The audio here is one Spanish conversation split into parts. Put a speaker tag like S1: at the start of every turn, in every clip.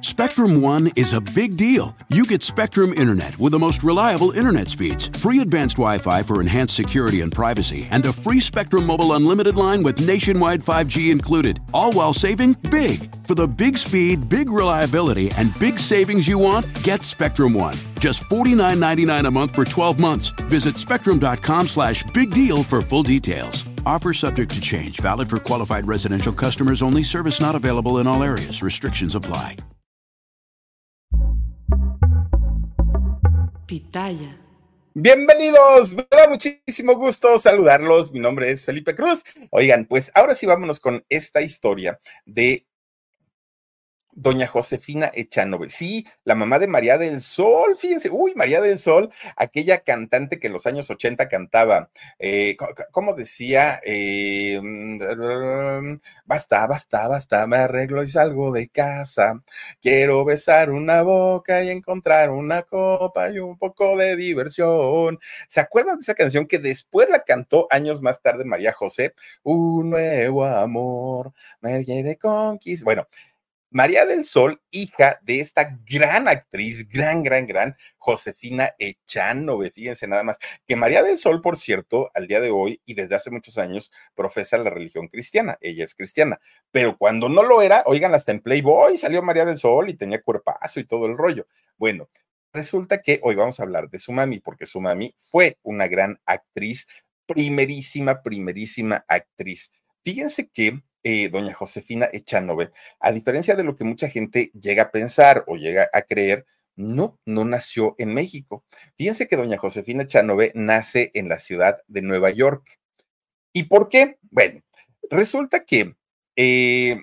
S1: Spectrum One is a big deal. You get Spectrum Internet with the most reliable internet speeds, free advanced Wi Fi for enhanced security and privacy, and a free Spectrum Mobile Unlimited line with nationwide 5G included, all while saving big. For the big speed, big reliability, and big savings you want, get Spectrum One. Just $49.99 a month for 12 months. Visit spectrum.com slash big deal for full details. Offer subject to change, valid for qualified residential customers only, service not available in all areas. Restrictions apply.
S2: Pitaya.
S3: Bienvenidos, me da muchísimo gusto saludarlos. Mi nombre es Felipe Cruz. Oigan, pues ahora sí vámonos con esta historia de doña Josefina Echanove. Sí, la mamá de María del Sol, fíjense, uy, María del Sol, aquella cantante que en los años 80 cantaba, eh, ¿cómo decía? Eh, mm, basta, basta, basta, me arreglo y salgo de casa. Quiero besar una boca y encontrar una copa y un poco de diversión. ¿Se acuerdan de esa canción que después la cantó años más tarde María José? Un nuevo amor me quiere conquistar. Bueno, María del Sol, hija de esta gran actriz, gran, gran, gran, Josefina Echanove, fíjense nada más, que María del Sol, por cierto, al día de hoy y desde hace muchos años, profesa la religión cristiana, ella es cristiana, pero cuando no lo era, oigan, hasta en Playboy salió María del Sol y tenía cuerpazo y todo el rollo. Bueno, resulta que hoy vamos a hablar de su mami, porque su mami fue una gran actriz, primerísima, primerísima actriz. Fíjense que eh, doña Josefina Echanove, a diferencia de lo que mucha gente llega a pensar o llega a creer, no, no nació en México. Fíjense que doña Josefina Echanove nace en la ciudad de Nueva York. ¿Y por qué? Bueno, resulta que eh,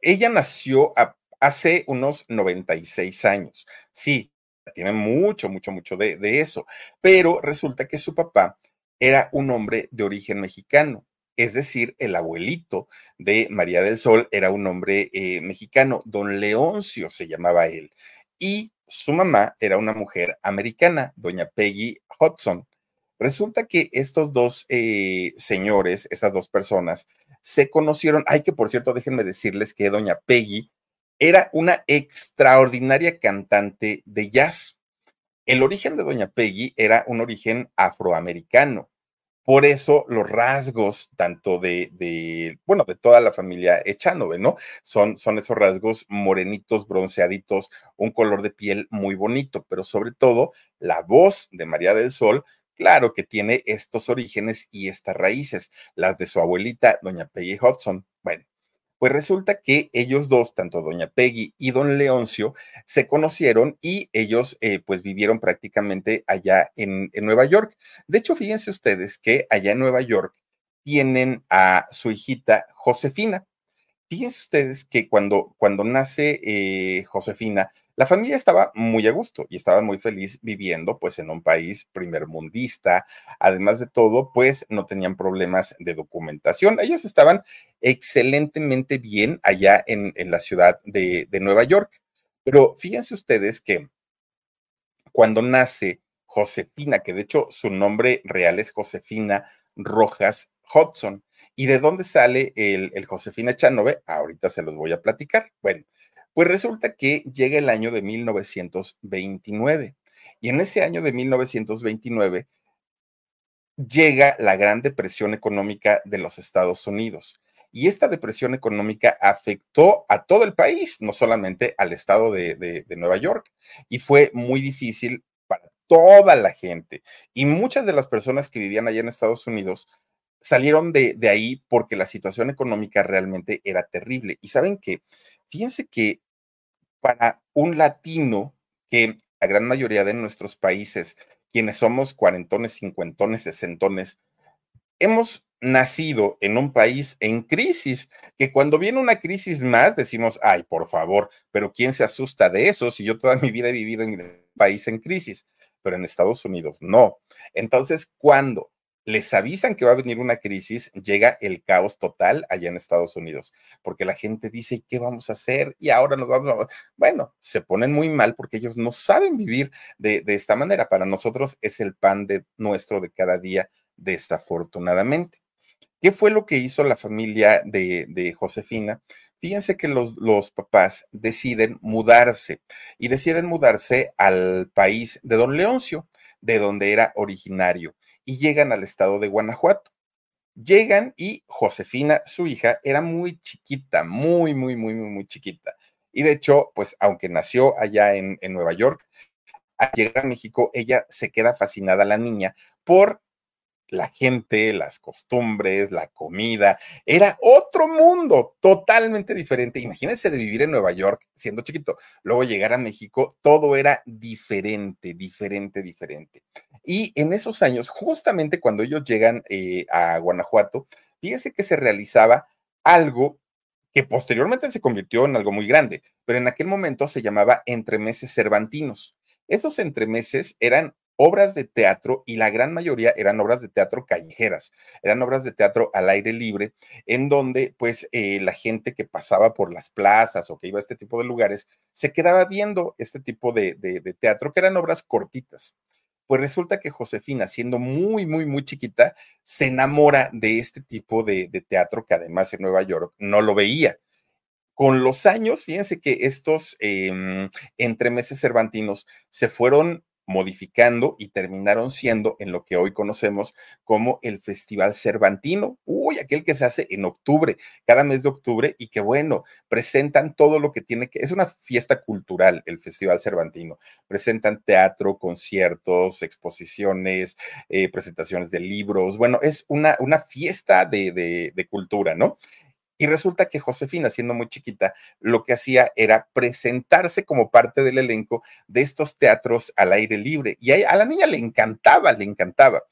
S3: ella nació hace unos 96 años. Sí, tiene mucho, mucho, mucho de, de eso, pero resulta que su papá era un hombre de origen mexicano es decir, el abuelito de María del Sol era un hombre eh, mexicano, don Leoncio se llamaba él, y su mamá era una mujer americana, doña Peggy Hudson. Resulta que estos dos eh, señores, estas dos personas, se conocieron. Ay, que por cierto, déjenme decirles que doña Peggy era una extraordinaria cantante de jazz. El origen de doña Peggy era un origen afroamericano. Por eso los rasgos, tanto de, bueno, de toda la familia Echanove, ¿no? Son, son esos rasgos morenitos, bronceaditos, un color de piel muy bonito, pero sobre todo la voz de María del Sol, claro que tiene estos orígenes y estas raíces, las de su abuelita, doña Peggy Hudson. Bueno, pues resulta que ellos dos, tanto doña Peggy y don Leoncio, se conocieron y ellos eh, pues vivieron prácticamente allá en, en Nueva York. De hecho, fíjense ustedes que allá en Nueva York tienen a su hijita Josefina. Fíjense ustedes que cuando, cuando nace eh, Josefina, la familia estaba muy a gusto y estaba muy feliz viviendo pues en un país primermundista. Además de todo, pues no tenían problemas de documentación. Ellos estaban excelentemente bien allá en, la ciudad de, de Nueva York. Pero fíjense ustedes que cuando nace Josefina, que de hecho su nombre real es Josefina Rojas Hudson. ¿Y de dónde sale el, Josefina Chanove? Ahorita se los voy a platicar. Bueno, pues resulta que llega el año de 1929 y en ese año de 1929 llega la Gran Depresión Económica de los Estados Unidos. Y esta depresión económica afectó a todo el país, no solamente al estado de, de, Nueva York. Y fue muy difícil para toda la gente. Y muchas de las personas que vivían allá en Estados Unidos salieron de, ahí porque la situación económica realmente era terrible. Y saben que, fíjense que para un latino, que la gran mayoría de nuestros países, quienes somos cuarentones, cincuentones, sesentones, hemos nacido en un país en crisis, que cuando viene una crisis más decimos, ay, por favor, pero ¿quién se asusta de eso si yo toda mi vida he vivido en un país en crisis? Pero en Estados Unidos no. Entonces, cuando les avisan que va a venir una crisis, llega el caos total allá en Estados Unidos, porque la gente dice, ¿qué vamos a hacer? Y ahora nos vamos a... Bueno, se ponen muy mal porque ellos no saben vivir de, esta manera. Para nosotros es el pan de nuestro de cada día, desafortunadamente. ¿Qué fue lo que hizo la familia de, Josefina? Fíjense que los, los, papás deciden mudarse y deciden mudarse al país de don Leoncio, de donde era originario, y llegan al estado de Guanajuato. Llegan y Josefina, su hija, era muy chiquita, muy, muy, muy, muy, muy chiquita. Y de hecho, pues aunque nació allá en, Nueva York, al llegar a México, ella se queda fascinada, la niña, por la gente, las costumbres, la comida, era otro mundo totalmente diferente. Imagínense de vivir en Nueva York siendo chiquito, luego llegar a México, todo era diferente, diferente, diferente. Y en esos años, justamente cuando ellos llegan eh, a Guanajuato, fíjense que se realizaba algo que posteriormente se convirtió en algo muy grande, pero en aquel momento se llamaba entremeses cervantinos. Esos entremeses eran obras de teatro y la gran mayoría eran obras de teatro callejeras, eran obras de teatro al aire libre, en donde pues eh, la gente que pasaba por las plazas o que iba a este tipo de lugares se quedaba viendo este tipo de, teatro, que eran obras cortitas. Pues resulta que Josefina, siendo muy, muy, muy chiquita, se enamora de este tipo de, teatro que además en Nueva York no lo veía. Con los años, fíjense que estos eh, entremeses cervantinos se fueron modificando y terminaron siendo en lo que hoy conocemos como el Festival Cervantino. Uy, aquel que se hace en octubre, cada mes de octubre y que bueno, presentan todo lo que tiene que, es una fiesta cultural el Festival Cervantino. Presentan teatro, conciertos, exposiciones, eh, presentaciones de libros. Bueno, es una, una fiesta de, de, de cultura, ¿no? Y resulta que Josefina, siendo muy chiquita, lo que hacía era presentarse como parte del elenco de estos teatros al aire libre. Y a, la niña le encantaba, le encantaba.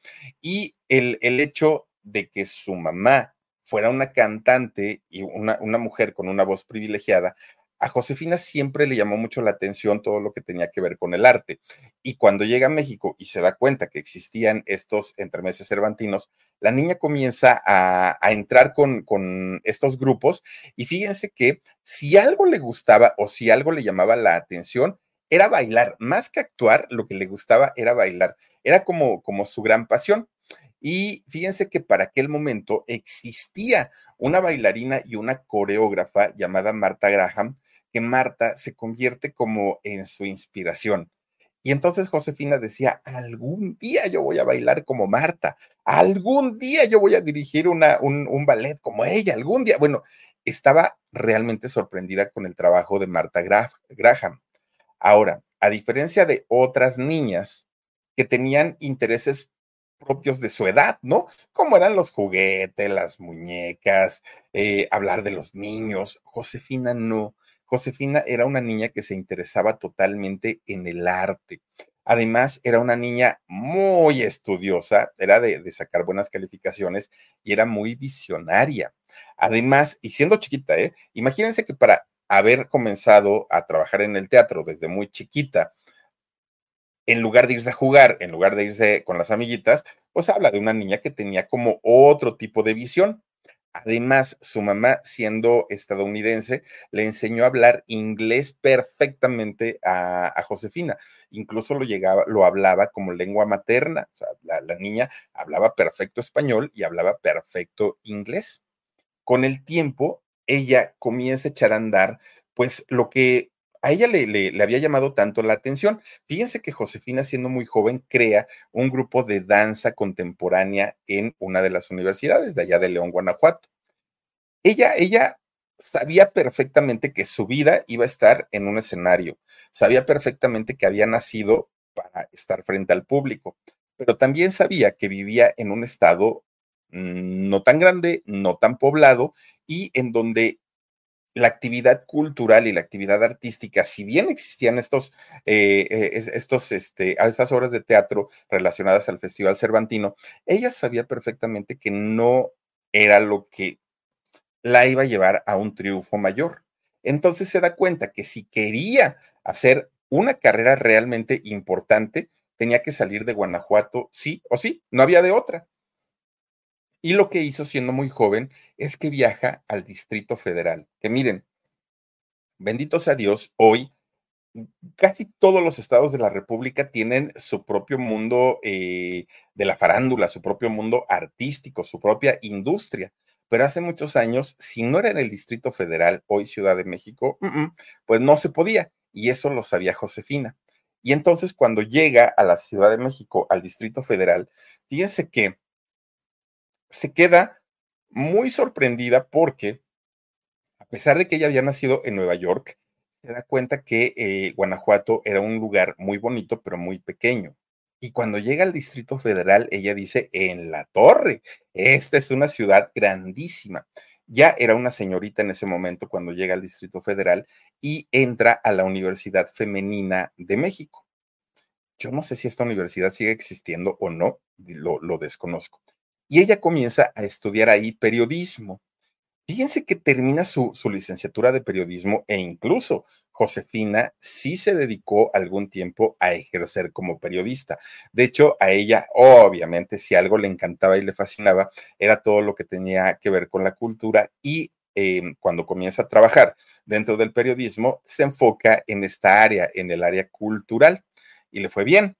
S3: Y el, el hecho de que su mamá fuera una cantante y una, una mujer con una voz privilegiada, a Josefina siempre le llamó mucho la atención todo lo que tenía que ver con el arte. Y cuando llega a México y se da cuenta que existían estos entremeses cervantinos, la niña comienza a, entrar con, con, estos grupos y fíjense que si algo le gustaba o si algo le llamaba la atención, era bailar. Más que actuar, lo que le gustaba era bailar. Era como, como su gran pasión. Y fíjense que para aquel momento existía una bailarina y una coreógrafa llamada Marta Graham, que Marta se convierte como en su inspiración. Y entonces Josefina decía, algún día yo voy a bailar como Marta, algún día yo voy a dirigir una, un, ballet como ella, algún día. Bueno, estaba realmente sorprendida con el trabajo de Marta Graham. Ahora, a diferencia de otras niñas que tenían intereses propios de su edad, ¿no? Como eran los juguetes, las muñecas, eh, hablar de los niños. Josefina no. Josefina era una niña que se interesaba totalmente en el arte. Además, era una niña muy estudiosa, era de, sacar buenas calificaciones y era muy visionaria. Además, y siendo chiquita, ¿eh? Imagínense que para haber comenzado a trabajar en el teatro desde muy chiquita, en lugar de irse a jugar, en lugar de irse con las amiguitas, pues habla de una niña que tenía como otro tipo de visión. Además, su mamá, siendo estadounidense, le enseñó a hablar inglés perfectamente a, Josefina. Incluso lo, llegaba, lo hablaba como lengua materna. La, la niña hablaba perfecto español y hablaba perfecto inglés. Con el tiempo, ella comienza a echar a andar, pues lo que a ella le, había llamado tanto la atención. Fíjense que Josefina, siendo muy joven, crea un grupo de danza contemporánea en una de las universidades de allá de León, Guanajuato. Ella, ella sabía perfectamente que su vida iba a estar en un escenario, sabía perfectamente que había nacido para estar frente al público, pero también sabía que vivía en un estado mm, no tan grande, no tan poblado y en donde la actividad cultural y la actividad artística, si bien existían estos, eh, eh, estos, este, esas obras de teatro relacionadas al Festival Cervantino, ella sabía perfectamente que no era lo que la iba a llevar a un triunfo mayor. Entonces se da cuenta que si quería hacer una carrera realmente importante, tenía que salir de Guanajuato, sí o sí, no había de otra. Y lo que hizo siendo muy joven es que viaja al Distrito Federal. Que miren, bendito sea Dios, hoy casi todos los estados de la República tienen su propio mundo eh, de la farándula, su propio mundo artístico, su propia industria. Pero hace muchos años, si no era en el Distrito Federal, hoy Ciudad de México, pues no se podía. Y eso lo sabía Josefina. Y entonces cuando llega a la Ciudad de México, al Distrito Federal, fíjense que se queda muy sorprendida porque, a pesar de que ella había nacido en Nueva York, se da cuenta que eh, Guanajuato era un lugar muy bonito, pero muy pequeño. Y cuando llega al Distrito Federal, ella dice, en la torre, esta es una ciudad grandísima. Ya era una señorita en ese momento cuando llega al Distrito Federal y entra a la Universidad Femenina de México. Yo no sé si esta universidad sigue existiendo o no, lo, lo desconozco. Y ella comienza a estudiar ahí periodismo. Fíjense que termina su, licenciatura de periodismo e incluso Josefina sí se dedicó algún tiempo a ejercer como periodista. De hecho, a ella, obviamente, si algo le encantaba y le fascinaba, era todo lo que tenía que ver con la cultura y em, cuando comienza a trabajar dentro del periodismo, se enfoca en esta área, en el área cultural, y le fue bien.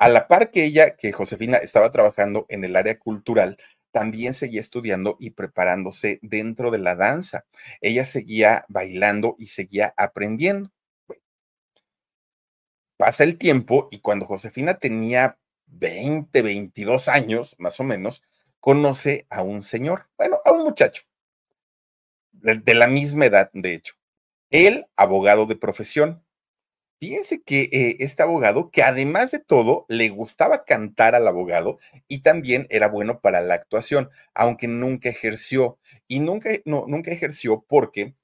S3: A la par que ella, que Josefina estaba trabajando en el área cultural, también seguía estudiando y preparándose dentro de la danza. Ella seguía bailando y seguía aprendiendo. pasa el tiempo y cuando Josefina tenía 20, 22 años, más o menos, conoce a un señor, bueno, a un muchacho, de la misma edad, de hecho. Él, abogado de profesión, Fíjense que eh, este abogado, que además de todo, le gustaba cantar al abogado y también era bueno para la actuación, aunque nunca ejerció. Y nunca, no, nunca ejerció porque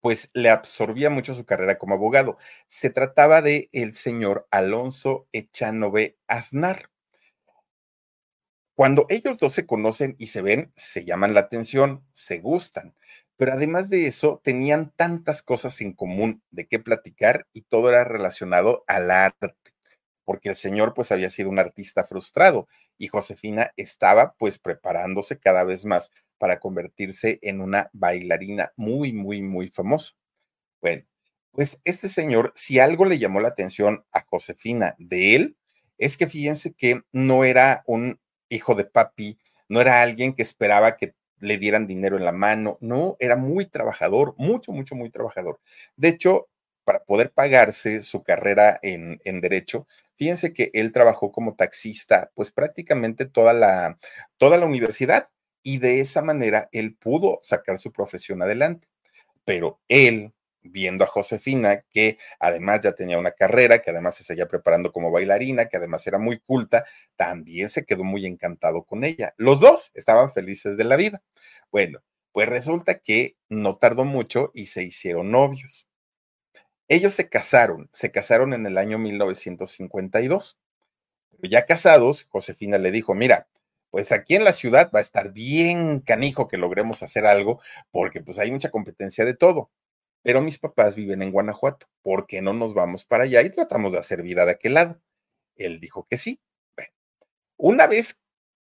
S3: pues le absorbía mucho su carrera como abogado. Se trataba de el señor Alonso Echanove Aznar. Cuando ellos dos se conocen y se ven, se llaman la atención, se gustan pero además de eso, tenían tantas cosas en común de qué platicar y todo era relacionado al arte, porque el señor pues había sido un artista frustrado y Josefina estaba pues preparándose cada vez más para convertirse en una bailarina muy, muy, muy famosa. Bueno, pues este señor, si algo le llamó la atención a Josefina de él, es que fíjense que no era un hijo de papi, no era alguien que esperaba que le dieran dinero en la mano. No, era muy trabajador, mucho, mucho, muy trabajador. De hecho, para poder pagarse su carrera en, en, derecho, fíjense que él trabajó como taxista, pues prácticamente toda la, toda la universidad y de esa manera él pudo sacar su profesión adelante. Pero él, viendo a Josefina, que además ya tenía una carrera, que además se seguía preparando como bailarina, que además era muy culta, también se quedó muy encantado con ella. Los dos estaban felices de la vida. Bueno, pues resulta que no tardó mucho y se hicieron novios. Ellos se casaron, se casaron en el año 1952. Pero ya casados, Josefina le dijo, mira, pues aquí en la ciudad va a estar bien canijo que logremos hacer algo, porque pues hay mucha competencia de todo pero mis papás viven en Guanajuato, ¿por qué no nos vamos para allá y tratamos de hacer vida de aquel lado? Él dijo que sí. Una vez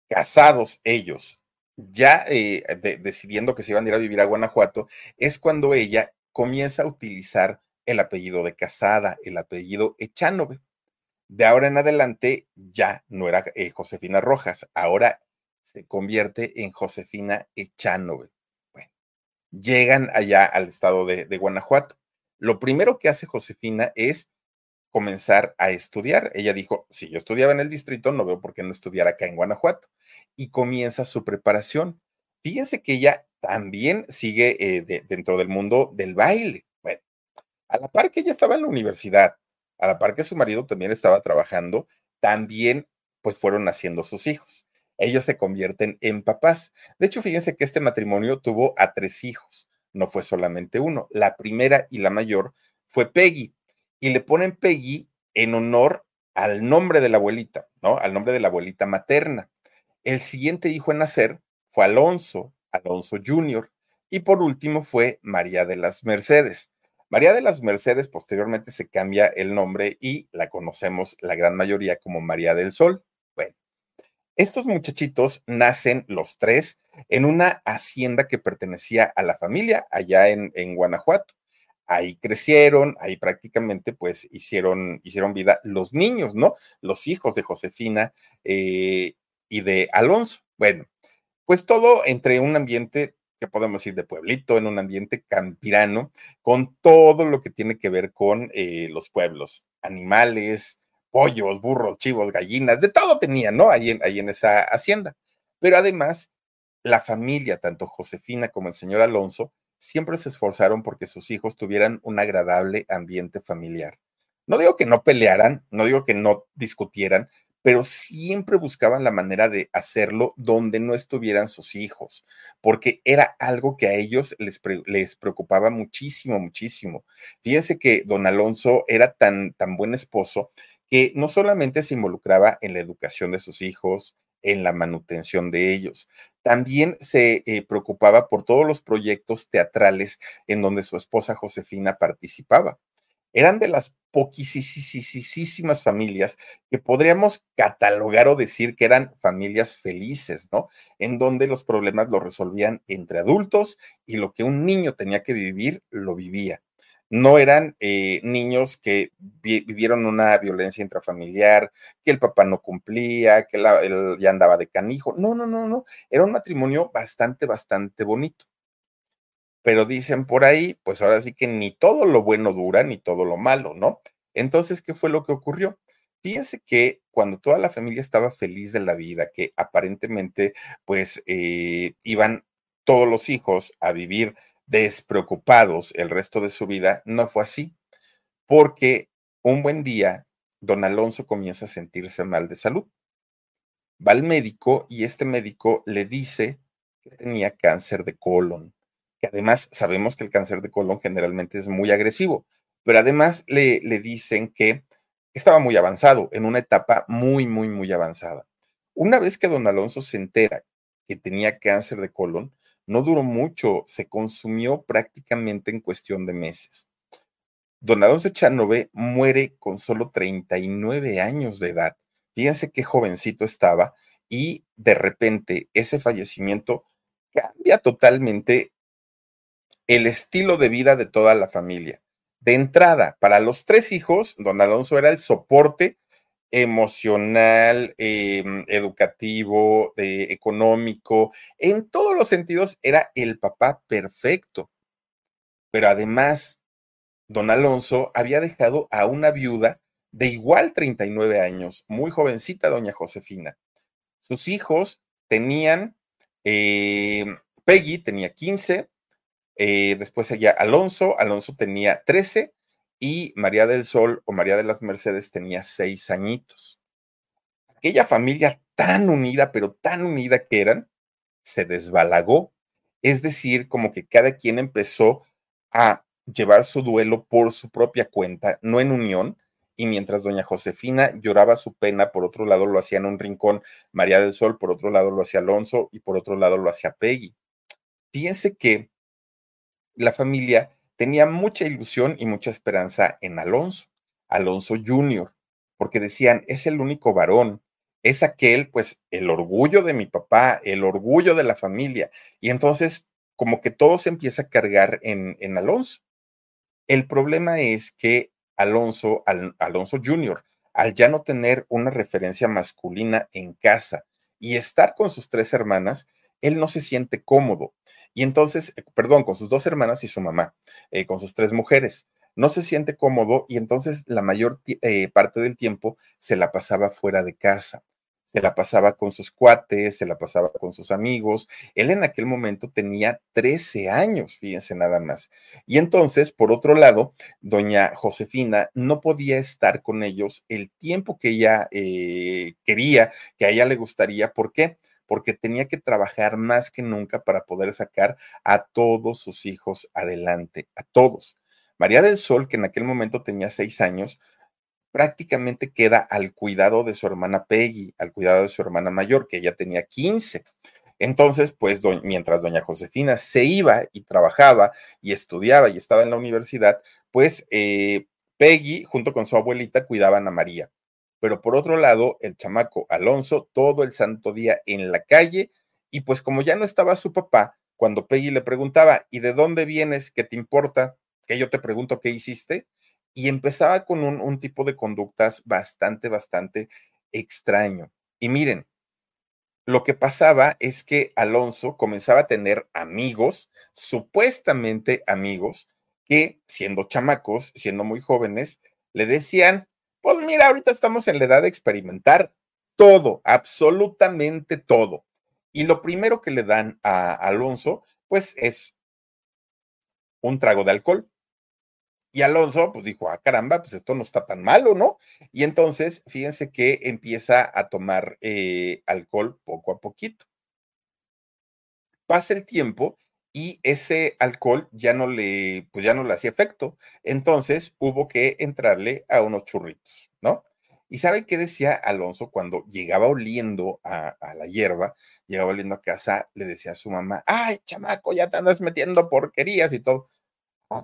S3: casados ellos, ya eh, decidiendo que se iban a ir a vivir a Guanajuato, es cuando ella comienza a utilizar el apellido de casada, el apellido Echanove. De ahora en adelante ya no era eh, Josefina Rojas, ahora se convierte en Josefina Echanove llegan allá al estado de, Guanajuato. Lo primero que hace Josefina es comenzar a estudiar. Ella dijo, si yo estudiaba en el distrito, no veo por qué no estudiar acá en Guanajuato. Y comienza su preparación. Fíjense que ella también sigue eh, dentro del mundo del baile. Bueno, a la par que ella estaba en la universidad, a la par que su marido también estaba trabajando, también pues fueron naciendo sus hijos ellos se convierten en papás. De hecho, fíjense que este matrimonio tuvo a tres hijos, no fue solamente uno. La primera y la mayor fue Peggy, y le ponen Peggy en honor al nombre de la abuelita, ¿no? Al nombre de la abuelita materna. El siguiente hijo en nacer fue Alonso, Alonso Jr., y por último fue María de las Mercedes. María de las Mercedes posteriormente se cambia el nombre y la conocemos la gran mayoría como María del Sol. Estos muchachitos nacen los tres en una hacienda que pertenecía a la familia allá en, Guanajuato. ahí crecieron, ahí prácticamente pues hicieron, hicieron vida los niños, ¿no? Los hijos de Josefina eh, y de Alonso. Bueno, pues todo entre un ambiente que podemos decir de pueblito, en un ambiente campirano, con todo lo que tiene que ver con eh, los pueblos, animales, pollos, burros, chivos, gallinas, de todo tenían, ¿no? Ahí en, ahí en esa hacienda. Pero además, la familia, tanto Josefina como el señor Alonso, siempre se esforzaron porque sus hijos tuvieran un agradable ambiente familiar. No digo que no pelearan, no digo que no discutieran, pero siempre buscaban la manera de hacerlo donde no estuvieran sus hijos, porque era algo que a ellos les, les preocupaba muchísimo, muchísimo. Fíjense que don Alonso era tan, tan buen esposo que no solamente se involucraba en la educación de sus hijos, en la manutención de ellos. También se eh, preocupaba por todos los proyectos teatrales en donde su esposa Josefina participaba eran de las poquísimas familias que podríamos catalogar o decir que eran familias felices, ¿no? En donde los problemas los resolvían entre adultos y lo que un niño tenía que vivir, lo vivía. No eran eh, niños que vivieron una violencia intrafamiliar, que el papá no cumplía, que él ya andaba de canijo. No, no, no, no. Era un matrimonio bastante, bastante bonito pero dicen por ahí, pues ahora sí que ni todo lo bueno dura, ni todo lo malo, ¿no? Entonces, ¿qué fue lo que ocurrió? Fíjense que cuando toda la familia estaba feliz de la vida, que aparentemente pues eh, iban todos los hijos a vivir despreocupados el resto de su vida, no fue así, porque un buen día don Alonso comienza a sentirse mal de salud. Va al médico y este médico le dice que tenía cáncer de colon que además sabemos que el cáncer de colon generalmente es muy agresivo, pero además le, le dicen que estaba muy avanzado, en una etapa muy, muy, muy avanzada. Una vez que don Alonso se entera que tenía cáncer de colon, no duró mucho, se consumió prácticamente en cuestión de meses. Don Alonso Chanove muere con solo 39 años de edad. Fíjense qué jovencito estaba y de repente ese fallecimiento cambia totalmente el estilo de vida de toda la familia. De entrada, para los tres hijos, don Alonso era el soporte emocional, em, educativo, económico, en todos los sentidos era el papá perfecto. Pero además, don Alonso había dejado a una viuda de igual 39 años, muy jovencita, doña Josefina. Sus hijos tenían, em, Peggy tenía 15, eh, después seguía Alonso, Alonso tenía 13 y María del Sol o María de las Mercedes tenía seis añitos. Aquella familia tan unida, pero tan unida que eran, se desbalagó. Es decir, como que cada quien empezó a llevar su duelo por su propia cuenta, no en unión, y mientras doña Josefina lloraba su pena, por otro lado lo hacía en un rincón María del Sol, por otro lado lo hacía Alonso y por otro lado lo hacía Peggy. Fíjense que la familia tenía mucha ilusión y mucha esperanza en Alonso, Alonso Jr., porque decían, es el único varón, es aquel, pues, el orgullo de mi papá, el orgullo de la familia. Y entonces, como que todo se empieza a cargar en, en Alonso. El problema es que Alonso, Alonso Jr., al ya no tener una referencia masculina en casa y estar con sus tres hermanas, él no se siente cómodo. Y entonces, eh, perdón, con sus dos hermanas y su mamá, eh, con sus tres mujeres. No se siente cómodo y entonces la mayor eh, parte del tiempo se la pasaba fuera de casa. Se la pasaba con sus cuates, se la pasaba con sus amigos. Él en aquel momento tenía 13 años, fíjense nada más. Y entonces, por otro lado, doña Josefina no podía estar con ellos el tiempo que ella quería, que a ella le gustaría. ¿Por qué? Porque tenía que trabajar más que nunca para poder sacar a todos sus hijos adelante, a todos. María del Sol, que en aquel momento tenía seis años, prácticamente queda al cuidado de su hermana Peggy, al cuidado de su hermana mayor, que ella tenía 15. Entonces, pues mientras doña Josefina se iba y trabajaba y estudiaba y estaba en la universidad, pues eh, Peggy, junto con su abuelita, cuidaban a María pero por otro lado, el chamaco Alonso todo el santo día en la calle y pues como ya no estaba su papá, cuando Peggy le preguntaba, ¿y de dónde vienes? ¿Qué te importa? que yo te pregunto qué hiciste, y empezaba con un, un tipo de conductas bastante, bastante extraño. Y miren, lo que pasaba es que Alonso comenzaba a tener amigos, supuestamente amigos, que siendo chamacos, siendo muy jóvenes, le decían, pues mira, ahorita estamos en la edad de experimentar todo, absolutamente todo. Y lo primero que le dan a Alonso, pues es un trago de alcohol. Y Alonso, pues dijo, ah, caramba, pues esto no está tan malo, ¿no? Y entonces, fíjense que empieza a tomar eh, alcohol poco a poquito. Pasa el tiempo y ese alcohol ya no le, pues ya no le hacía efecto. Entonces hubo que entrarle a unos churritos, ¿no? ¿Y saben qué decía Alonso cuando llegaba oliendo a, a, la hierba, llegaba oliendo a casa, le decía a su mamá, ay, chamaco, ya te andas metiendo porquerías y todo.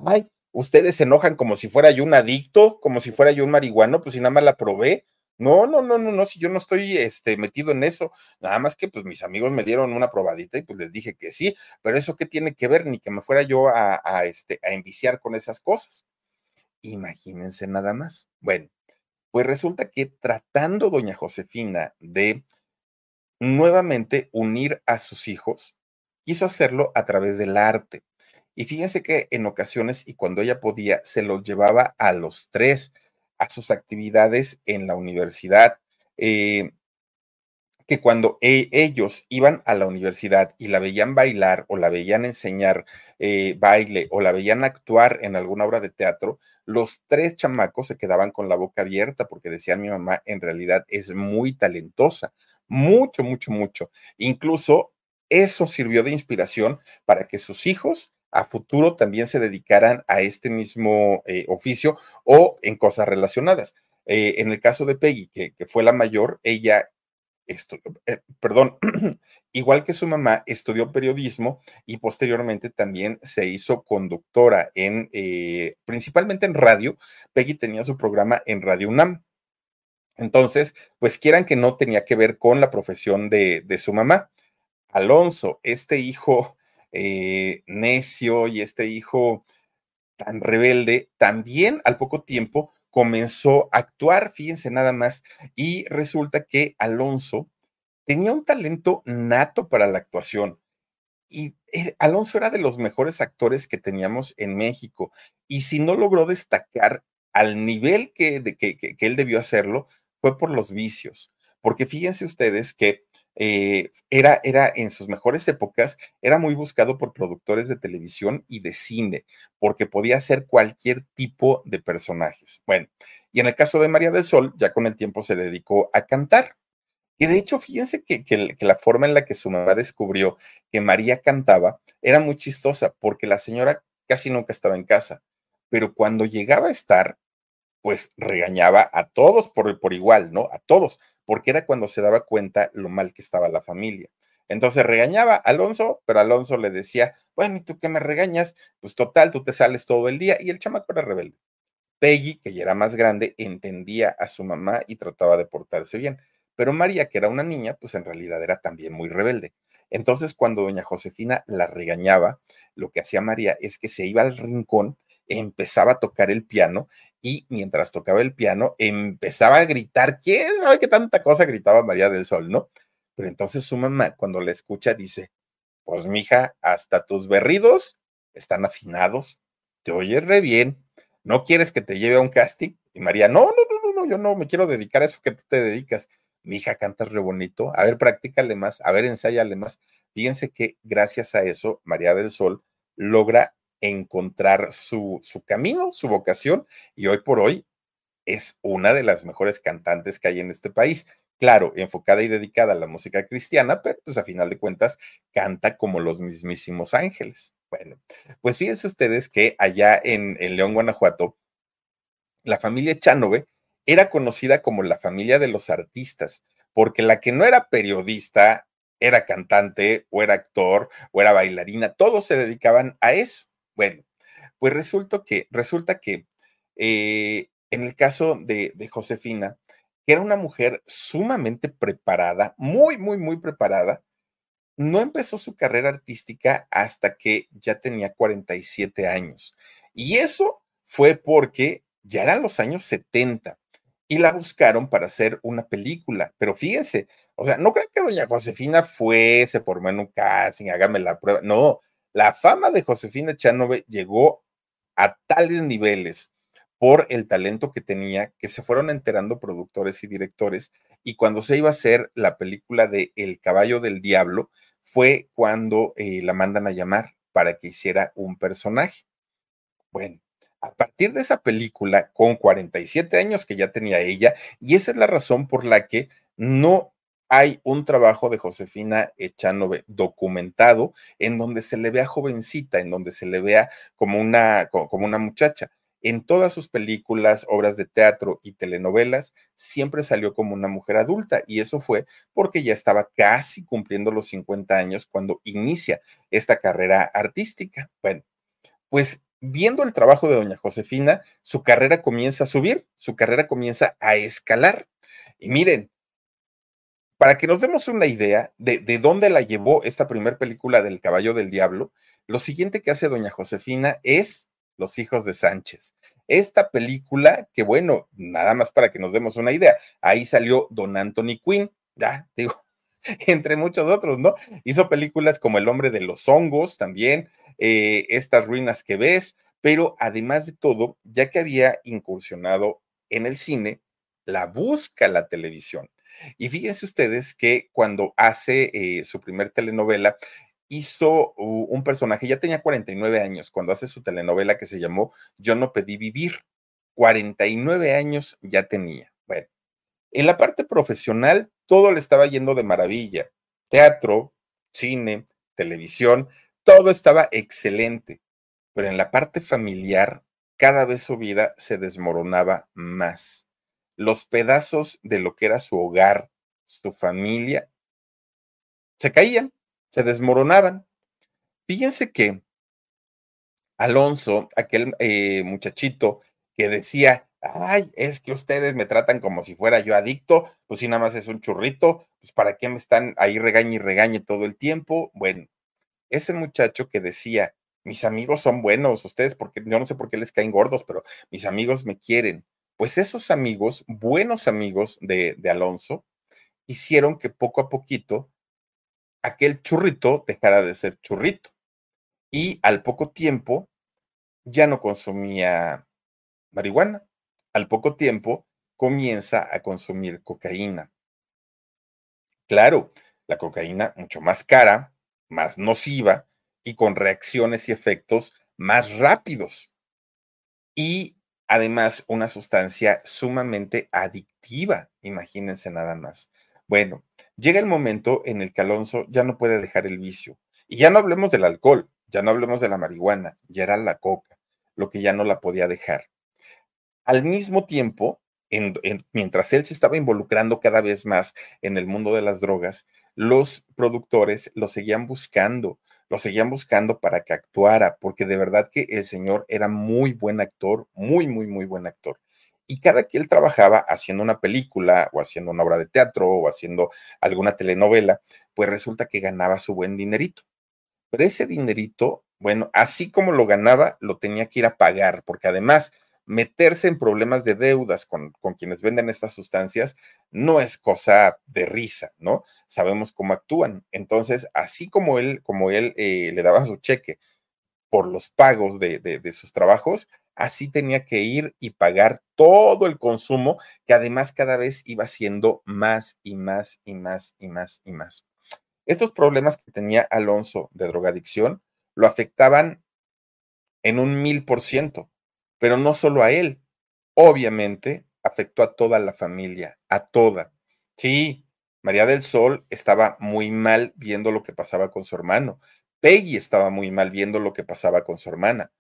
S3: Ay, ustedes se enojan como si fuera yo un adicto, como si fuera yo un marihuano, pues si nada más la probé. No, no, no, no, no, si yo no estoy este, metido en eso, nada más que pues mis amigos me dieron una probadita y pues les dije que sí, pero eso qué tiene que ver, ni que me fuera yo a, este, a enviciar con esas cosas. Imagínense nada más. Bueno, pues resulta que tratando doña Josefina de nuevamente unir a sus hijos, quiso hacerlo a través del arte. Y fíjense que en ocasiones y cuando ella podía, se los llevaba a los tres a sus actividades en la universidad. Eh, que cuando e ellos iban a la universidad y la veían bailar o la veían enseñar eh, baile o la veían actuar en alguna obra de teatro, los tres chamacos se quedaban con la boca abierta porque decían mi mamá en realidad es muy talentosa, mucho, mucho, mucho. Incluso eso sirvió de inspiración para que sus hijos a futuro también se dedicaran a este mismo eh, oficio o en cosas relacionadas. Eh, en el caso de Peggy, que, que fue la mayor, ella estudió, eh, perdón, igual que su mamá, estudió periodismo y posteriormente también se hizo conductora en, eh, principalmente en radio. Peggy tenía su programa en Radio UNAM. Entonces, pues quieran que no tenía que ver con la profesión de, de su mamá. Alonso, este hijo eh, necio y este hijo tan rebelde, también al poco tiempo comenzó a actuar, fíjense nada más, y resulta que Alonso tenía un talento nato para la actuación. Y eh, Alonso era de los mejores actores que teníamos en México. Y si no logró destacar al nivel que él debió hacerlo, fue por los vicios. Porque fíjense ustedes que eh, era, era en sus mejores épocas, era muy buscado por productores de televisión y de cine, porque podía hacer cualquier tipo de personajes. Bueno, y en el caso de María del Sol, ya con el tiempo se dedicó a cantar. Y de hecho, fíjense que, que, que la forma en la que su mamá descubrió que María cantaba era muy chistosa, porque la señora casi nunca estaba en casa, pero cuando llegaba a estar, pues regañaba a todos por, por igual, ¿no? A todos, porque era cuando se daba cuenta lo mal que estaba la familia. Entonces regañaba a Alonso, pero Alonso le decía, bueno, ¿y tú qué me regañas? Pues total, tú te sales todo el día y el chamaco era rebelde. Peggy, que ya era más grande, entendía a su mamá y trataba de portarse bien. Pero María, que era una niña, pues en realidad era también muy rebelde. Entonces, cuando doña Josefina la regañaba, lo que hacía María es que se iba al rincón empezaba a tocar el piano y mientras tocaba el piano empezaba a gritar, ¿quién sabe qué tanta cosa gritaba María del Sol, no? Pero entonces su mamá cuando la escucha dice, pues mija, hasta tus berridos están afinados, te oyes re bien, ¿no quieres que te lleve a un casting? Y María, no, no, no, no, yo no me quiero dedicar a eso que tú te dedicas. Mi hija canta re bonito, a ver, practícale más, a ver, ensáyale más. Fíjense que gracias a eso, María del Sol logra encontrar su, su camino, su vocación, y hoy por hoy es una de las mejores cantantes que hay en este país. Claro, enfocada y dedicada a la música cristiana, pero pues a final de cuentas canta como los mismísimos ángeles. Bueno, pues fíjense ustedes que allá en, en León, Guanajuato, la familia Chanove era conocida como la familia de los artistas, porque la que no era periodista, era cantante o era actor o era bailarina, todos se dedicaban a eso. Bueno, pues resulta que, resulta que eh, en el caso de, de Josefina, que era una mujer sumamente preparada, muy, muy, muy preparada, no empezó su carrera artística hasta que ya tenía 47 años. Y eso fue porque ya eran los años 70 y la buscaron para hacer una película. Pero fíjense, o sea, no creo que doña Josefina fue, se formó en un casting, hágame la prueba. No, la fama de Josefina Chanove llegó a tales niveles por el talento que tenía que se fueron enterando productores y directores y cuando se iba a hacer la película de El caballo del diablo fue cuando eh, la mandan a llamar para que hiciera un personaje. Bueno, a partir de esa película, con 47 años que ya tenía ella, y esa es la razón por la que no hay un trabajo de Josefina Echanove documentado en donde se le vea jovencita, en donde se le vea como una, como una muchacha. En todas sus películas, obras de teatro y telenovelas, siempre salió como una mujer adulta y eso fue porque ya estaba casi cumpliendo los 50 años cuando inicia esta carrera artística. Bueno, pues viendo el trabajo de doña Josefina, su carrera comienza a subir, su carrera comienza a escalar. Y miren, para que nos demos una idea de, dónde la llevó esta primera película del Caballo del Diablo, lo siguiente que hace doña Josefina es Los hijos de Sánchez. Esta película, que bueno, nada más para que nos demos una idea, ahí salió don Anthony Quinn, digo, entre muchos otros, ¿no? Hizo películas como El hombre de los hongos también, eh, Estas ruinas que ves, pero además de todo, ya que había incursionado en el cine, la busca la televisión. Y fíjense ustedes que cuando hace eh, su primer telenovela, hizo un personaje, ya tenía 49 años, cuando hace su telenovela que se llamó Yo no pedí vivir. 49 años ya tenía. Bueno, en la parte profesional, todo le estaba yendo de maravilla. Teatro, cine, televisión, todo estaba excelente. Pero en la parte familiar, cada vez su vida se desmoronaba más los pedazos de lo que era su hogar, su familia, se caían, se desmoronaban. Fíjense que Alonso, aquel eh, muchachito que decía, ay, es que ustedes me tratan como si fuera yo adicto, pues si nada más es un churrito, pues para qué me están ahí regañe y regañe todo el tiempo. Bueno, ese muchacho que decía, mis amigos son buenos, ustedes, porque yo no sé por qué les caen gordos, pero mis amigos me quieren pues esos amigos, buenos amigos de, Alonso, hicieron que poco a poquito aquel churrito dejara de ser churrito. Y al poco tiempo ya no consumía marihuana. Al poco tiempo comienza a consumir cocaína. Claro, la cocaína mucho más cara, más nociva y con reacciones y efectos más rápidos. Y además una sustancia sumamente adictiva, imagínense nada más. Bueno, llega el momento en el que Alonso ya no puede dejar el vicio. Y ya no hablemos del alcohol, ya no hablemos de la marihuana, ya era la coca, lo que ya no la podía dejar. Al mismo tiempo, mientras él se estaba involucrando cada vez más en el mundo de las drogas, los productores lo seguían buscando, lo seguían buscando para que actuara, porque de verdad que el señor era muy buen actor, muy, muy, muy buen actor. Y cada que él trabajaba haciendo una película o haciendo una obra de teatro o haciendo alguna telenovela, pues resulta que ganaba su buen dinerito. Pero ese dinerito, bueno, así como lo ganaba, lo tenía que ir a pagar, porque además meterse en problemas de deudas con, quienes venden estas sustancias no es cosa de risa, ¿no? Sabemos cómo actúan. Entonces, así como él, como él eh, le daba su cheque por los pagos de, de sus trabajos, así tenía que ir y pagar todo el consumo, que además cada vez iba siendo más y más y más y más y más. Estos problemas que tenía Alonso de drogadicción lo afectaban en un mil por ciento pero no solo a él, obviamente afectó a toda la familia, a toda. Sí, María del Sol estaba muy mal viendo lo que pasaba con su hermano. Peggy estaba muy mal viendo lo que pasaba con su hermana,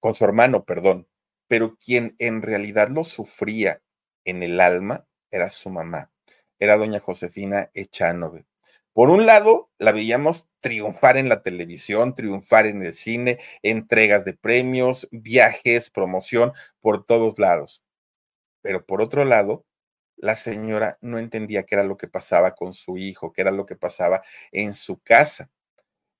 S3: con su hermano, perdón. Pero quien en realidad lo sufría en el alma era su mamá, era doña Josefina Echanove. Por un lado, la veíamos triunfar en la televisión, triunfar en el cine, entregas de premios, viajes, promoción por todos lados. Pero por otro lado, la señora no entendía qué era lo que pasaba con su hijo, qué era lo que pasaba en su casa.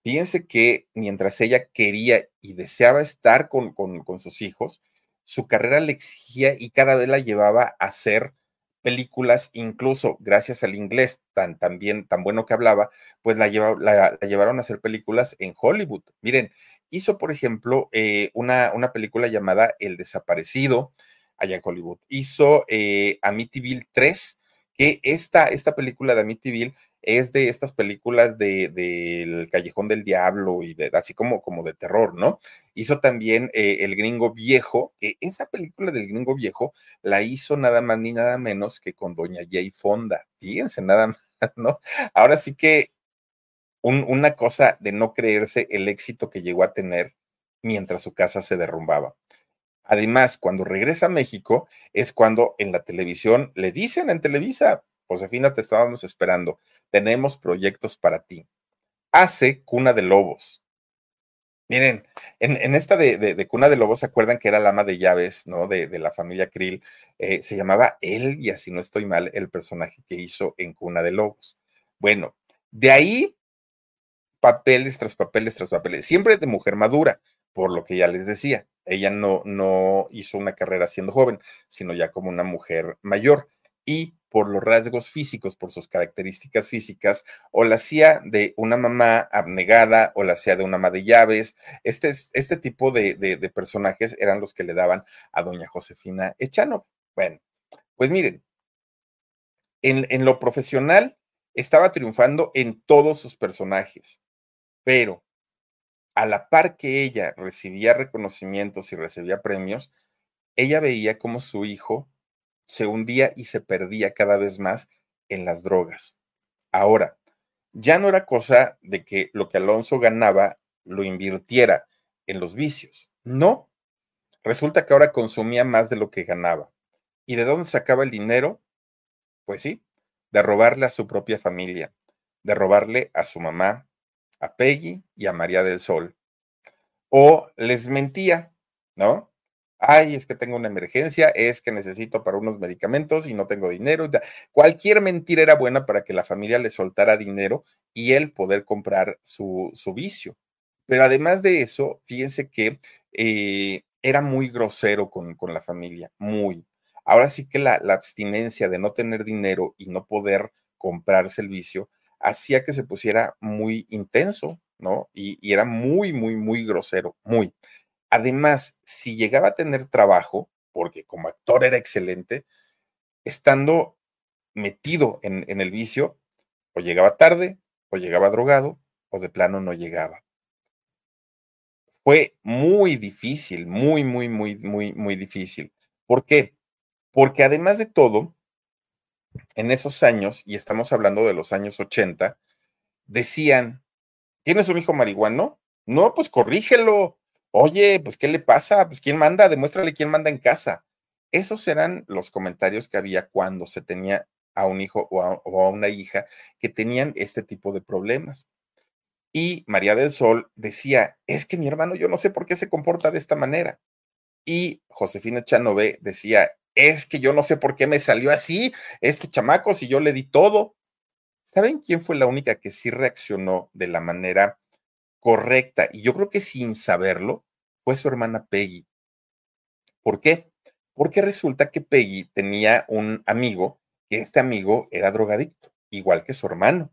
S3: Fíjense que mientras ella quería y deseaba estar con, con, sus hijos, su carrera le exigía y cada vez la llevaba a hacer películas, incluso gracias al inglés tan, tan bien, tan bueno que hablaba, pues la, la, llevaron a hacer películas en Hollywood. Miren, hizo, por ejemplo, eh, una, una película llamada El Desaparecido allá en Hollywood. Hizo eh, Amityville 3, que esta, esta película de Amityville es de estas películas del de, Callejón del Diablo y de, así como, como de terror, ¿no? Hizo también eh, El Gringo Viejo, esa película del Gringo Viejo la hizo nada más ni nada menos que con Doña Jay Fonda. Fíjense, nada más, ¿no? Ahora sí que una cosa de no creerse el éxito que llegó a tener mientras su casa se derrumbaba. Además, cuando regresa a México es cuando en la televisión le dicen en Televisa, Josefina, te estábamos esperando. Tenemos proyectos para ti. Hace Cuna de Lobos. Miren, en, esta de, Cuna de Lobos, ¿se acuerdan que era la ama de llaves, ¿no? De, la familia Krill. Eh, se llamaba Elvia, si no estoy mal, el personaje que hizo en Cuna de Lobos. Bueno, de ahí, papeles tras papeles tras papeles, siempre de mujer madura, por lo que ya les decía. Ella no, no hizo una carrera siendo joven, sino ya como una mujer mayor. Y por los rasgos físicos, por sus características físicas, o la hacía de una mamá abnegada, o la hacía de una ama de llaves. Este, este tipo de, personajes eran los que le daban a doña Josefina Echano. Bueno, pues miren, en, en lo profesional estaba triunfando en todos sus personajes, pero a la par que ella recibía reconocimientos y recibía premios, ella veía como su hijo se hundía y se perdía cada vez más en las drogas. Ahora, ya no era cosa de que lo que Alonso ganaba lo invirtiera en los vicios. No. Resulta que ahora consumía más de lo que ganaba. ¿Y de dónde sacaba el dinero? Pues sí, de robarle a su propia familia, de robarle a su mamá, a Peggy y a María del Sol. O les mentía, ¿no? Ay, es que tengo una emergencia, es que necesito para unos medicamentos y no tengo dinero. Cualquier mentira era buena para que la familia le soltara dinero y él poder comprar su, vicio. Pero además de eso, fíjense que eh, era muy grosero con, la familia, muy. Ahora sí que la, abstinencia de no tener dinero y no poder comprarse el vicio hacía que se pusiera muy intenso, ¿no? Y era muy, muy, muy grosero, muy. Además, si llegaba a tener trabajo, porque como actor era excelente, estando metido en, el vicio, o llegaba tarde, o llegaba drogado, o de plano no llegaba. Fue muy difícil, muy, muy, muy, muy, muy difícil. ¿Por qué? Porque además de todo, en esos años, y estamos hablando de los años 80, decían, ¿tienes un hijo marihuano? No, pues corrígelo, Oye, pues, ¿qué le pasa? Pues, ¿quién manda? Demuéstrale quién manda en casa. Esos eran los comentarios que había cuando se tenía a un hijo o a, una hija que tenían este tipo de problemas. Y María del Sol decía, es que mi hermano yo no sé por qué se comporta de esta manera. Y Josefina Chanové decía, es que yo no sé por qué me salió así este chamaco si yo le di todo. ¿Saben quién fue la única que sí reaccionó de la manera correcta, y yo creo que sin saberlo, fue su hermana Peggy. ¿Por qué? Porque resulta que Peggy tenía un amigo, que este amigo era drogadicto, igual que su hermano.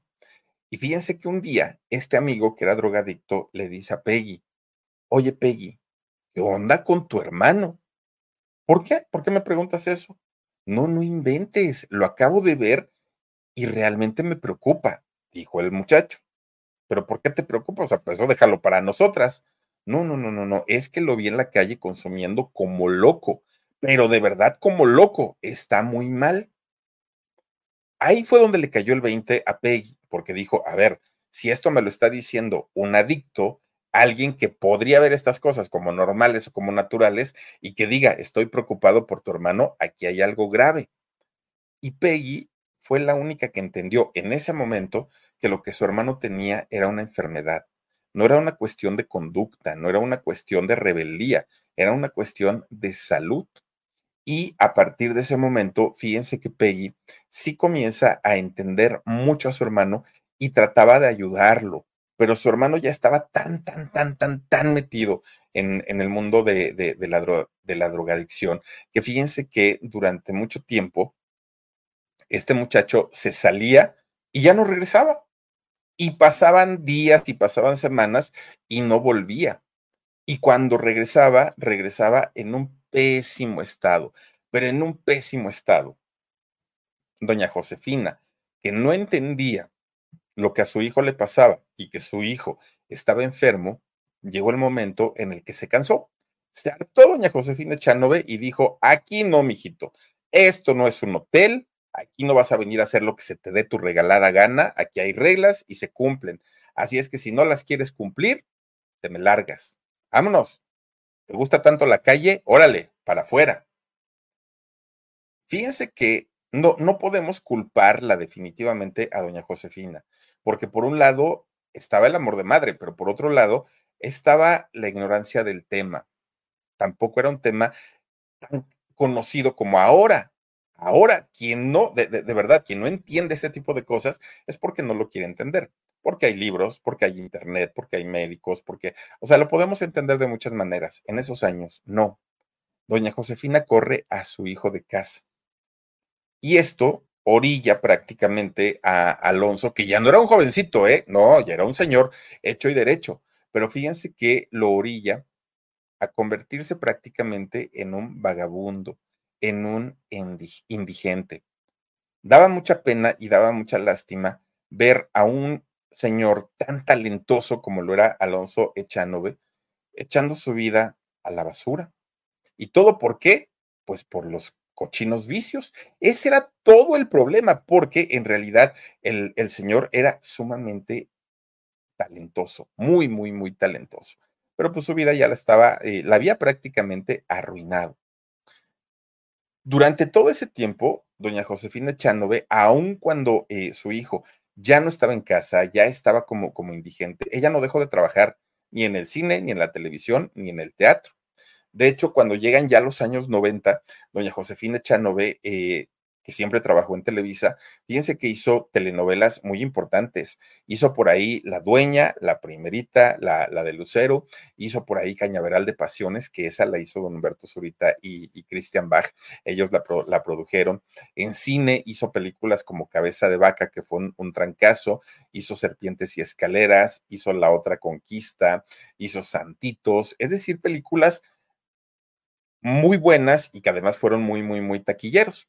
S3: Y fíjense que un día este amigo que era drogadicto le dice a Peggy, oye Peggy, ¿qué onda con tu hermano? ¿Por qué? ¿Por qué me preguntas eso? No, no inventes, lo acabo de ver y realmente me preocupa, dijo el muchacho pero ¿por qué te preocupas? O sea, pues eso déjalo para nosotras. No, no, no, no, no, es que lo vi en la calle consumiendo como loco, pero de verdad como loco, está muy mal. Ahí fue donde le cayó el 20 a Peggy, porque dijo, a ver, si esto me lo está diciendo un adicto, alguien que podría ver estas cosas como normales o como naturales y que diga, estoy preocupado por tu hermano, aquí hay algo grave. Y Peggy fue la única que entendió en ese momento que lo que su hermano tenía era una enfermedad. No era una cuestión de conducta, no era una cuestión de rebeldía, era una cuestión de salud. Y a partir de ese momento, fíjense que Peggy sí comienza a entender mucho a su hermano y trataba de ayudarlo, pero su hermano ya estaba tan, tan, tan, tan, tan metido en, en el mundo de, de, de, la de la drogadicción, que fíjense que durante mucho tiempo este muchacho se salía y ya no regresaba. Y pasaban días y pasaban semanas y no volvía. Y cuando regresaba, regresaba en un pésimo estado, pero en un pésimo estado. Doña Josefina, que no entendía lo que a su hijo le pasaba y que su hijo estaba enfermo, llegó el momento en el que se cansó. Se hartó doña Josefina Chanove y dijo, aquí no, mijito, esto no es un hotel, Aquí no vas a venir a hacer lo que se te dé tu regalada gana, aquí hay reglas y se cumplen. Así es que si no las quieres cumplir, te me largas. Vámonos. ¿Te gusta tanto la calle? Órale, para afuera. Fíjense que no, no podemos culparla definitivamente a doña Josefina, porque por un lado estaba el amor de madre, pero por otro lado estaba la ignorancia del tema. Tampoco era un tema tan conocido como ahora. Ahora, quien no, de, verdad, quien no entiende este tipo de cosas es porque no lo quiere entender. Porque hay libros, porque hay internet, porque hay médicos, porque, o sea, lo podemos entender de muchas maneras. En esos años, no. Doña Josefina corre a su hijo de casa. Y esto orilla prácticamente a Alonso, que ya no era un jovencito, ¿eh? No, ya era un señor hecho y derecho. Pero fíjense que lo orilla a convertirse prácticamente en un vagabundo, en un indigente. Daba mucha pena y daba mucha lástima ver a un señor tan talentoso como lo era Alonso Echanove, echando su vida a la basura. ¿Y todo por qué? Pues por los cochinos vicios. Ese era todo el problema, porque en realidad el, el señor era sumamente talentoso, muy, muy, muy talentoso. Pero pues su vida ya la estaba, eh, la había prácticamente arruinado. Durante todo ese tiempo, doña Josefina Chanove, aun cuando eh, su hijo ya no estaba en casa, ya estaba como, como indigente, ella no dejó de trabajar ni en el cine, ni en la televisión, ni en el teatro. De hecho, cuando llegan ya los años 90, doña Josefina Chanove eh, siempre trabajó en Televisa, fíjense que hizo telenovelas muy importantes. Hizo por ahí La Dueña, La Primerita, la, la de Lucero, hizo por ahí Cañaveral de Pasiones, que esa la hizo don Humberto Zurita y, Christian Bach, ellos la, la, produjeron. En cine hizo películas como Cabeza de Vaca, que fue un, un trancazo, hizo Serpientes y Escaleras, hizo La Otra Conquista, hizo Santitos, es decir, películas muy buenas y que además fueron muy, muy, muy taquilleros.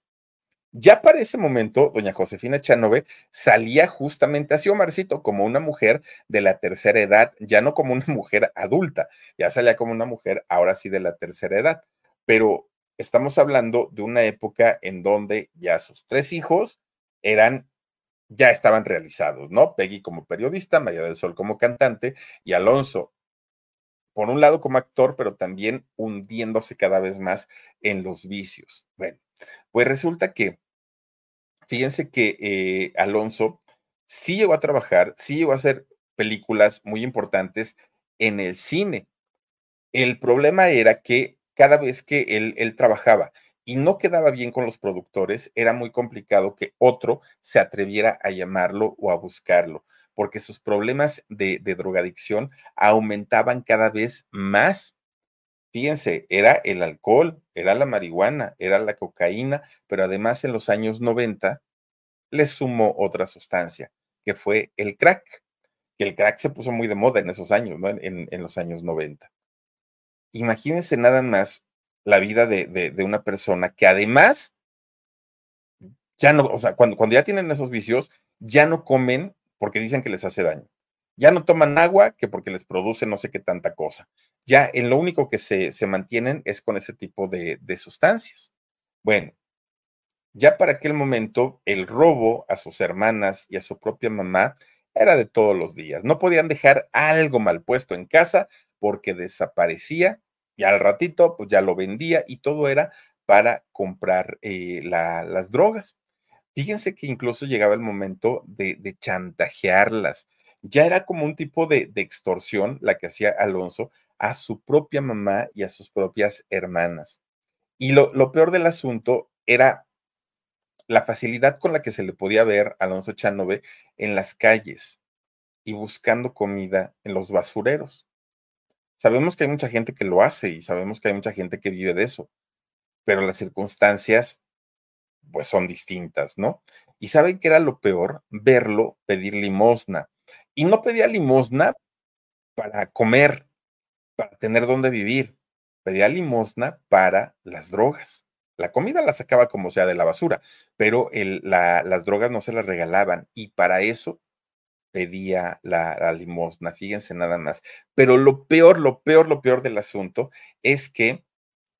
S3: Ya para ese momento, doña Josefina Chanove salía justamente así, Omarcito, como una mujer de la tercera edad, ya no como una mujer adulta, ya salía como una mujer ahora sí de la tercera edad. Pero estamos hablando de una época en donde ya sus tres hijos eran, ya estaban realizados, ¿no? Peggy como periodista, María del Sol como cantante y Alonso por un lado como actor, pero también hundiéndose cada vez más en los vicios. Bueno, pues resulta que, fíjense que eh, Alonso sí llegó a trabajar, sí llegó a hacer películas muy importantes en el cine. El problema era que cada vez que él, él trabajaba y no quedaba bien con los productores, era muy complicado que otro se atreviera a llamarlo o a buscarlo porque sus problemas de, drogadicción aumentaban cada vez más. Fíjense, era el alcohol, era la marihuana, era la cocaína, pero además en los años 90 le sumó otra sustancia, que fue el crack, que el crack se puso muy de moda en esos años, ¿no? en, los años 90. Imagínense nada más la vida de, de, una persona que además, ya no, o sea, cuando, cuando ya tienen esos vicios, ya no comen porque dicen que les hace daño. Ya no toman agua que porque les produce no sé qué tanta cosa. Ya en lo único que se, se mantienen es con ese tipo de, de sustancias. Bueno, ya para aquel momento el robo a sus hermanas y a su propia mamá era de todos los días. No podían dejar algo mal puesto en casa porque desaparecía y al ratito pues ya lo vendía y todo era para comprar eh, la, las drogas. Fíjense que incluso llegaba el momento de, chantajearlas. Ya era como un tipo de, extorsión la que hacía Alonso a su propia mamá y a sus propias hermanas. Y lo, peor del asunto era la facilidad con la que se le podía ver a Alonso Chanove en las calles. y buscando comida en los basureros. Sabemos que hay mucha gente que lo hace y sabemos que hay mucha gente que vive de eso, pero las circunstancias pues son distintas, ¿no? Y saben que era lo peor, verlo pedir limosna. Y no pedía limosna para comer, para tener dónde vivir, pedía limosna para las drogas. La comida la sacaba como sea de la basura, pero las drogas no se las regalaban y para eso pedía la, limosna, fíjense nada más. Pero lo peor, lo peor, lo peor del asunto es que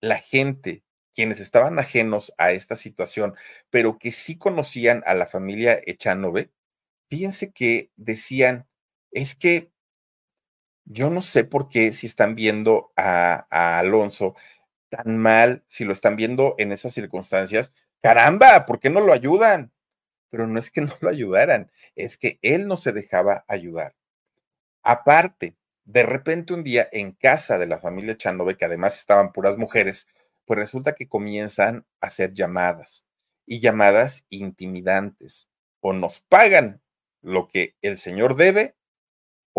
S3: la gente, quienes estaban ajenos a esta situación, pero que sí conocían a la familia Echanove, fíjense que decían, es que yo no sé por qué si están viendo a, Alonso tan mal, si lo están viendo en esas circunstancias, caramba, ¿por qué no lo ayudan? pero no es que no lo ayudaran, es que él no se dejaba ayudar. Aparte, de repente un día en casa de la familia Chanove, que además estaban puras mujeres, pues resulta que comienzan a hacer llamadas y llamadas intimidantes. O nos pagan lo que el señor debe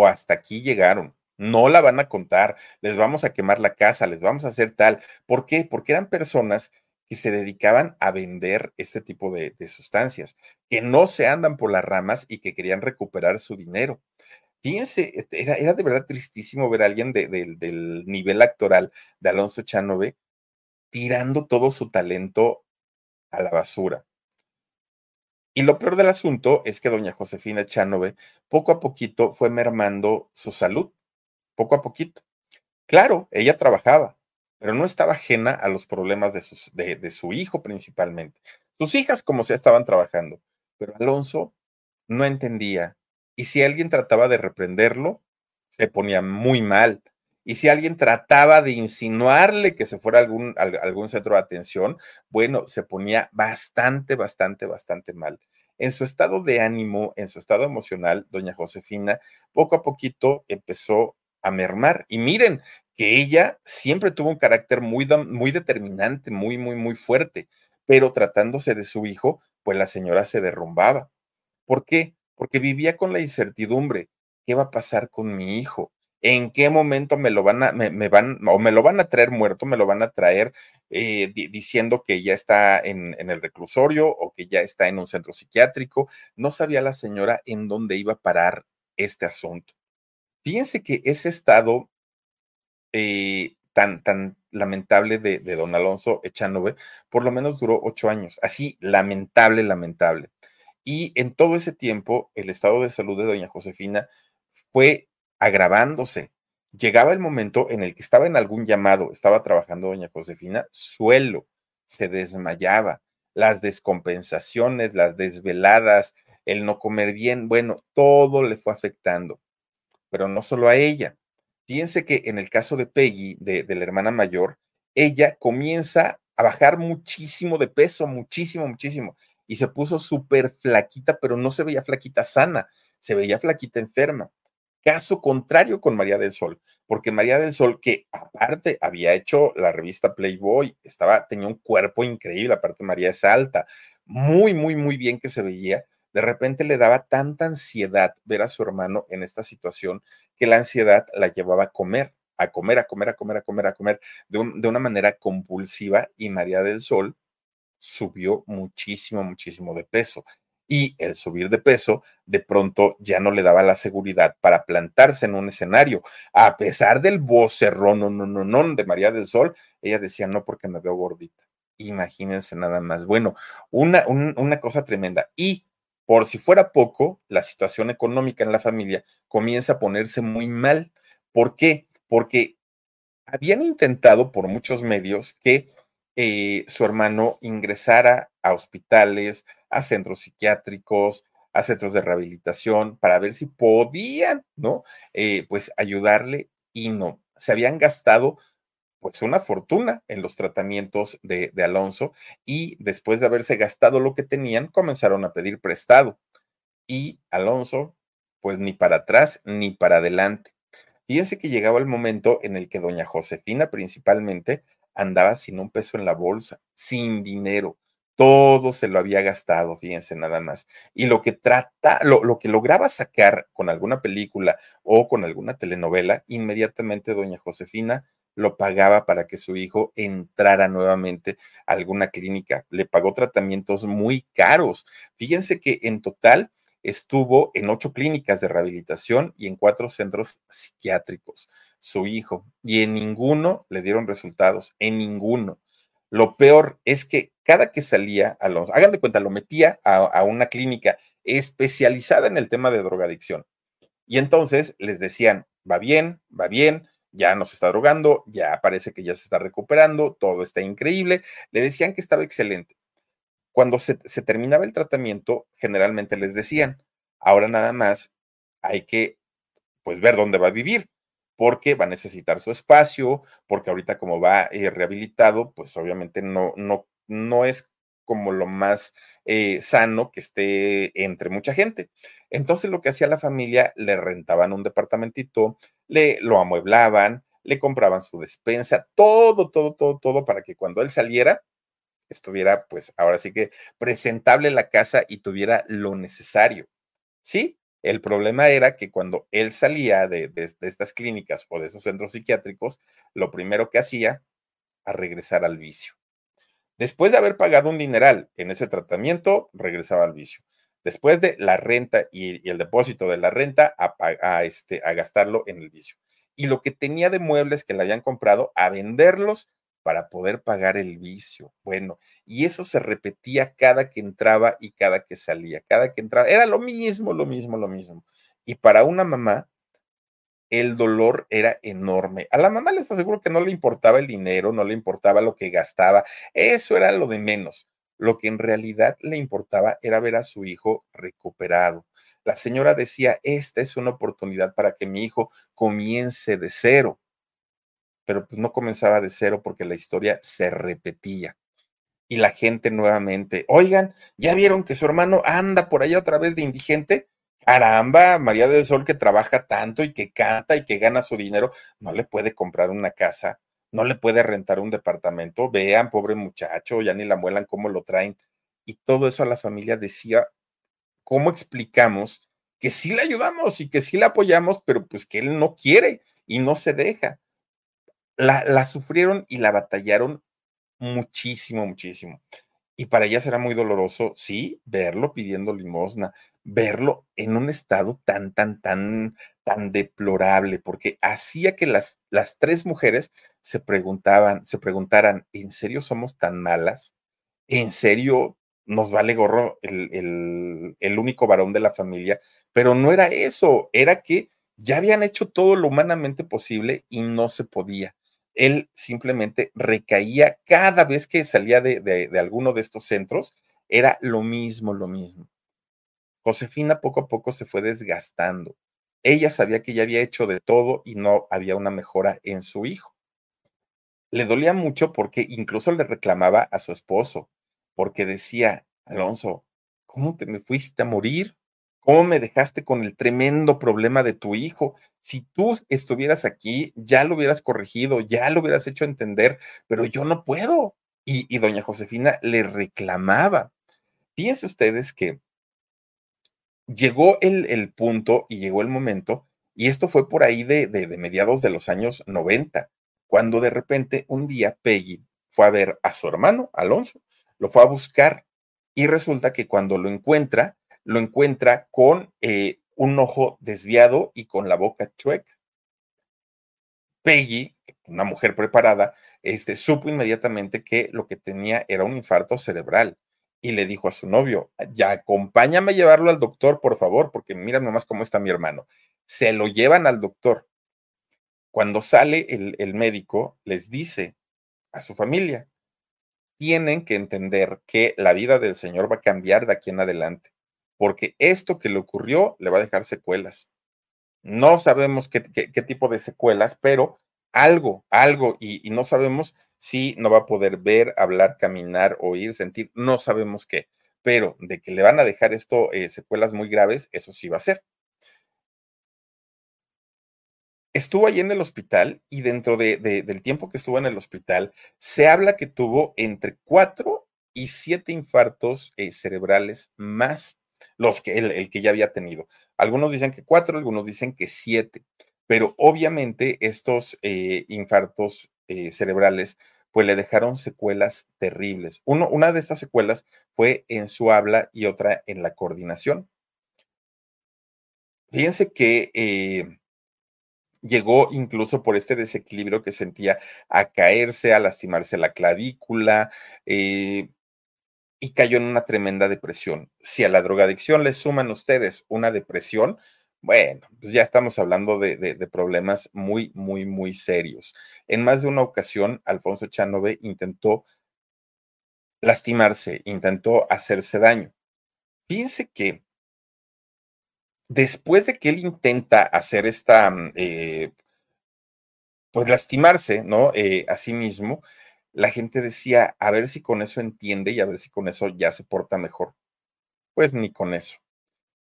S3: o hasta aquí llegaron. No la van a contar, les vamos a quemar la casa, les vamos a hacer tal. ¿Por qué? Porque eran personas que se dedicaban a vender este tipo de, sustancias, que no se andan por las ramas y que querían recuperar su dinero. Fíjense, era, era de verdad tristísimo ver a alguien del nivel actoral de Alonso Chanove tirando todo su talento a la basura. Y lo peor del asunto es que doña Josefina Chanove poco a poquito fue mermando su salud, poco a poquito. Claro, ella trabajaba, pero no estaba ajena a los problemas de, de, su hijo principalmente. Sus hijas, como sea, estaban trabajando, pero Alonso no entendía. Y si alguien trataba de reprenderlo, se ponía muy mal. Y si alguien trataba de insinuarle que se fuera algún, algún centro de atención, bueno, se ponía bastante, bastante, bastante mal. En su estado de ánimo, en su estado emocional, doña Josefina, poco a poquito empezó a mermar. Y miren, que ella siempre tuvo un carácter muy, muy determinante, muy, muy, muy fuerte, pero tratándose de su hijo, pues la señora se derrumbaba. ¿Por qué? Porque vivía con la incertidumbre, ¿qué va a pasar con mi hijo? ¿En qué momento me lo van a, me, van, o me lo van a traer muerto, me lo van a traer eh, diciendo que ya está en, en el reclusorio o que ya está en un centro psiquiátrico? No sabía la señora en dónde iba a parar este asunto. Fíjense que ese estado eh, tan, tan lamentable de, don Alonso Echanove, por lo menos duró ocho años. Así, lamentable, lamentable. Y en todo ese tiempo, el estado de salud de doña Josefina fue agravándose. Llegaba el momento en el que estaba en algún llamado, estaba trabajando doña Josefina, suelo, se desmayaba, las descompensaciones, las desveladas, el no comer bien, bueno, todo le fue afectando. Pero no solo a ella, Fíjense que en el caso de Peggy, de, la hermana mayor, ella comienza a bajar muchísimo de peso, muchísimo, muchísimo. Y se puso súper flaquita, pero no se veía flaquita sana, se veía flaquita enferma. Caso contrario con María del Sol, porque María del Sol, que aparte había hecho la revista Playboy, estaba, tenía un cuerpo increíble, aparte María es alta, muy, muy, muy bien que se veía, de repente le daba tanta ansiedad ver a su hermano en esta situación que la ansiedad la llevaba a comer, a comer, a comer, a comer, a comer, a comer de, una manera compulsiva y María del Sol subió muchísimo, muchísimo de peso. Y el subir de peso de pronto ya no le daba la seguridad para plantarse en un escenario. A pesar del vocerrón, no, no, no, no, de María del Sol, ella decía no porque me veo gordita. Imagínense nada más. Bueno, una, una cosa tremenda. Y por si fuera poco, la situación económica en la familia comienza a ponerse muy mal. ¿Por qué? Porque habían intentado por muchos medios que eh, su hermano ingresara a hospitales, a centros psiquiátricos, a centros de rehabilitación, para ver si podían, ¿no? Eh, pues ayudarle y no. Se habían gastado pues una fortuna en los tratamientos de, Alonso y después de haberse gastado lo que tenían, comenzaron a pedir prestado. Y Alonso, pues ni para atrás ni para adelante. Fíjense que llegaba el momento en el que doña Josefina principalmente andaba sin un peso en la bolsa, sin dinero. todo se lo había gastado, fíjense nada más. Y lo que trata, lo, lo, que lograba sacar con alguna película o con alguna telenovela, inmediatamente doña Josefina lo pagaba para que su hijo entrara nuevamente a alguna clínica. Le pagó tratamientos muy caros. Fíjense que en total estuvo en ocho clínicas de rehabilitación y en cuatro centros psiquiátricos, su hijo, y en ninguno le dieron resultados, en ninguno. Lo peor es que cada que salía, a los, hagan de cuenta, lo metía a, a una clínica especializada en el tema de drogadicción. Y entonces les decían, va bien, va bien, ya no se está drogando, ya parece que ya se está recuperando, todo está increíble. Le decían que estaba excelente. Cuando se, terminaba el tratamiento, generalmente les decían, ahora nada más hay que pues ver dónde va a vivir, porque va a necesitar su espacio, porque ahorita como va eh, rehabilitado, pues obviamente no, no, no es como lo más eh, sano que esté entre mucha gente. Entonces lo que hacía la familia, le rentaban un departamentito, le lo amueblaban, le compraban su despensa, todo, todo, todo, todo para que cuando él saliera estuviera, pues ahora sí que presentable la casa y tuviera lo necesario. Sí, el problema era que cuando él salía de, de, estas clínicas o de esos centros psiquiátricos, lo primero que hacía, a regresar al vicio. Después de haber pagado un dineral en ese tratamiento, regresaba al vicio. Después de la renta y, el depósito de la renta, a, este, a gastarlo en el vicio. Y lo que tenía de muebles que le habían comprado, a venderlos para poder pagar el vicio. Bueno, y eso se repetía cada que entraba y cada que salía, cada que entraba. Era lo mismo, lo mismo, lo mismo. Y para una mamá, el dolor era enorme. A la mamá les aseguro que no le importaba el dinero, no le importaba lo que gastaba, eso era lo de menos. Lo que en realidad le importaba era ver a su hijo recuperado. La señora decía, esta es una oportunidad para que mi hijo comience de cero. Pero pues no comenzaba de cero porque la historia se repetía. Y la gente nuevamente, oigan, ¿ya vieron que su hermano anda por allá otra vez de indigente? Caramba, María del Sol que trabaja tanto y que canta y que gana su dinero, no le puede comprar una casa, no le puede rentar un departamento. Vean, pobre muchacho, ya ni la muelan cómo lo traen. Y todo eso a la familia decía, ¿cómo explicamos que sí le ayudamos y que sí le apoyamos, pero pues que él no quiere y no se deja? La, sufrieron y la batallaron muchísimo, muchísimo. Y para ella será muy doloroso, sí, verlo pidiendo limosna, verlo en un estado tan, tan, tan, tan deplorable, porque hacía que las, las tres mujeres se preguntaban, se preguntaran, ¿en serio somos tan malas? ¿En serio nos vale gorro el, el único varón de la familia? Pero no era eso, era que ya habían hecho todo lo humanamente posible y no se podía él simplemente recaía cada vez que salía de, alguno de estos centros, era lo mismo, lo mismo. Josefina poco a poco se fue desgastando. Ella sabía que ya había hecho de todo y no había una mejora en su hijo. Le dolía mucho porque incluso le reclamaba a su esposo, porque decía, Alonso, ¿cómo te me fuiste a morir? ¿Cómo me dejaste con el tremendo problema de tu hijo? Si tú estuvieras aquí, ya lo hubieras corregido, ya lo hubieras hecho entender, pero yo no puedo. Y, doña Josefina le reclamaba. Fíjense ustedes que llegó el, punto y llegó el momento, y esto fue por ahí de, de, de mediados de los años 90, cuando de repente un día Peggy fue a ver a su hermano, Alonso, lo fue a buscar y resulta que cuando lo encuentra, lo encuentra con eh, un ojo desviado y con la boca chueca. Peggy, una mujer preparada, este, supo inmediatamente que lo que tenía era un infarto cerebral y le dijo a su novio, ya acompáñame a llevarlo al doctor, por favor, porque mira nomás cómo está mi hermano. Se lo llevan al doctor. Cuando sale el, el médico, les dice a su familia, tienen que entender que la vida del Señor va a cambiar de aquí en adelante, porque esto que le ocurrió le va a dejar secuelas. No sabemos qué, tipo de secuelas, pero algo, algo, y, no sabemos si no va a poder ver, hablar, caminar, oír, sentir, no sabemos qué, pero de que le van a dejar esto eh, secuelas muy graves, eso sí va a ser. Estuvo ahí en el hospital y dentro de, de, del tiempo que estuvo en el hospital, se habla que tuvo entre cuatro y siete infartos eh, cerebrales más los que el, que ya había tenido. Algunos dicen que cuatro, algunos dicen que siete, pero obviamente estos eh, infartos eh, cerebrales pues le dejaron secuelas terribles. Uno, una de estas secuelas fue en su habla y otra en la coordinación. Fíjense que eh, llegó incluso por este desequilibrio que sentía a caerse, a lastimarse la clavícula y cayó en una tremenda depresión. Si a la drogadicción le suman ustedes una depresión, bueno, pues ya estamos hablando de, problemas muy, muy, muy serios. En más de una ocasión, Alfonso Chanove intentó lastimarse, intentó hacerse daño. Fíjense que después de que él intenta hacer esta, mm, eh, pues lastimarse, ¿no? Eh, a sí mismo, la gente decía, a ver si con eso entiende y a ver si con eso ya se porta mejor. Pues ni con eso.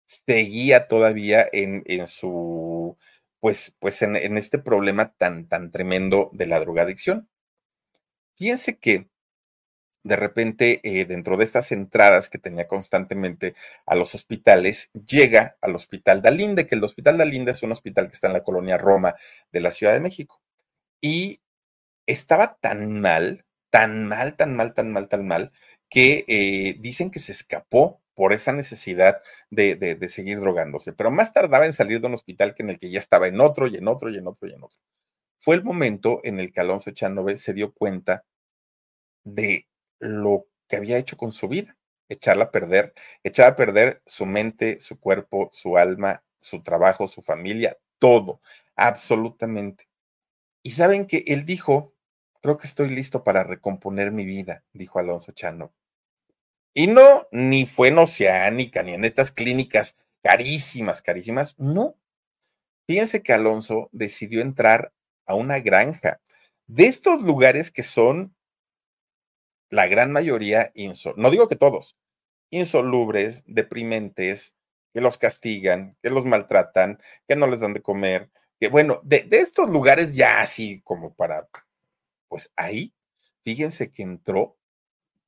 S3: Seguía todavía en, en su, pues, pues en, este problema tan, tan tremendo de la drogadicción. Fíjense que de repente, eh, dentro de estas entradas que tenía constantemente a los hospitales, llega al Hospital Dalinde, que el Hospital Dalinde es un hospital que está en la colonia Roma de la Ciudad de México. Y estaba tan mal, tan mal, tan mal, tan mal, tan mal, que eh, dicen que se escapó por esa necesidad de, de, seguir drogándose, pero más tardaba en salir de un hospital que en el que ya estaba en otro y en otro y en otro y en otro. Fue el momento en el que Alonso Echanove se dio cuenta de lo que había hecho con su vida, echarla a perder, echar a perder su mente, su cuerpo, su alma, su trabajo, su familia, todo, absolutamente. Y saben que él dijo, creo que estoy listo para recomponer mi vida, dijo Alonso Chano. Y no, ni fue en Oceánica, ni en estas clínicas carísimas, carísimas, no. Fíjense que Alonso decidió entrar a una granja de estos lugares que son la gran mayoría, no digo que todos, insolubres, deprimentes, que los castigan, que los maltratan, que no les dan de comer, que bueno, de, estos lugares ya así como para, pues ahí, fíjense que entró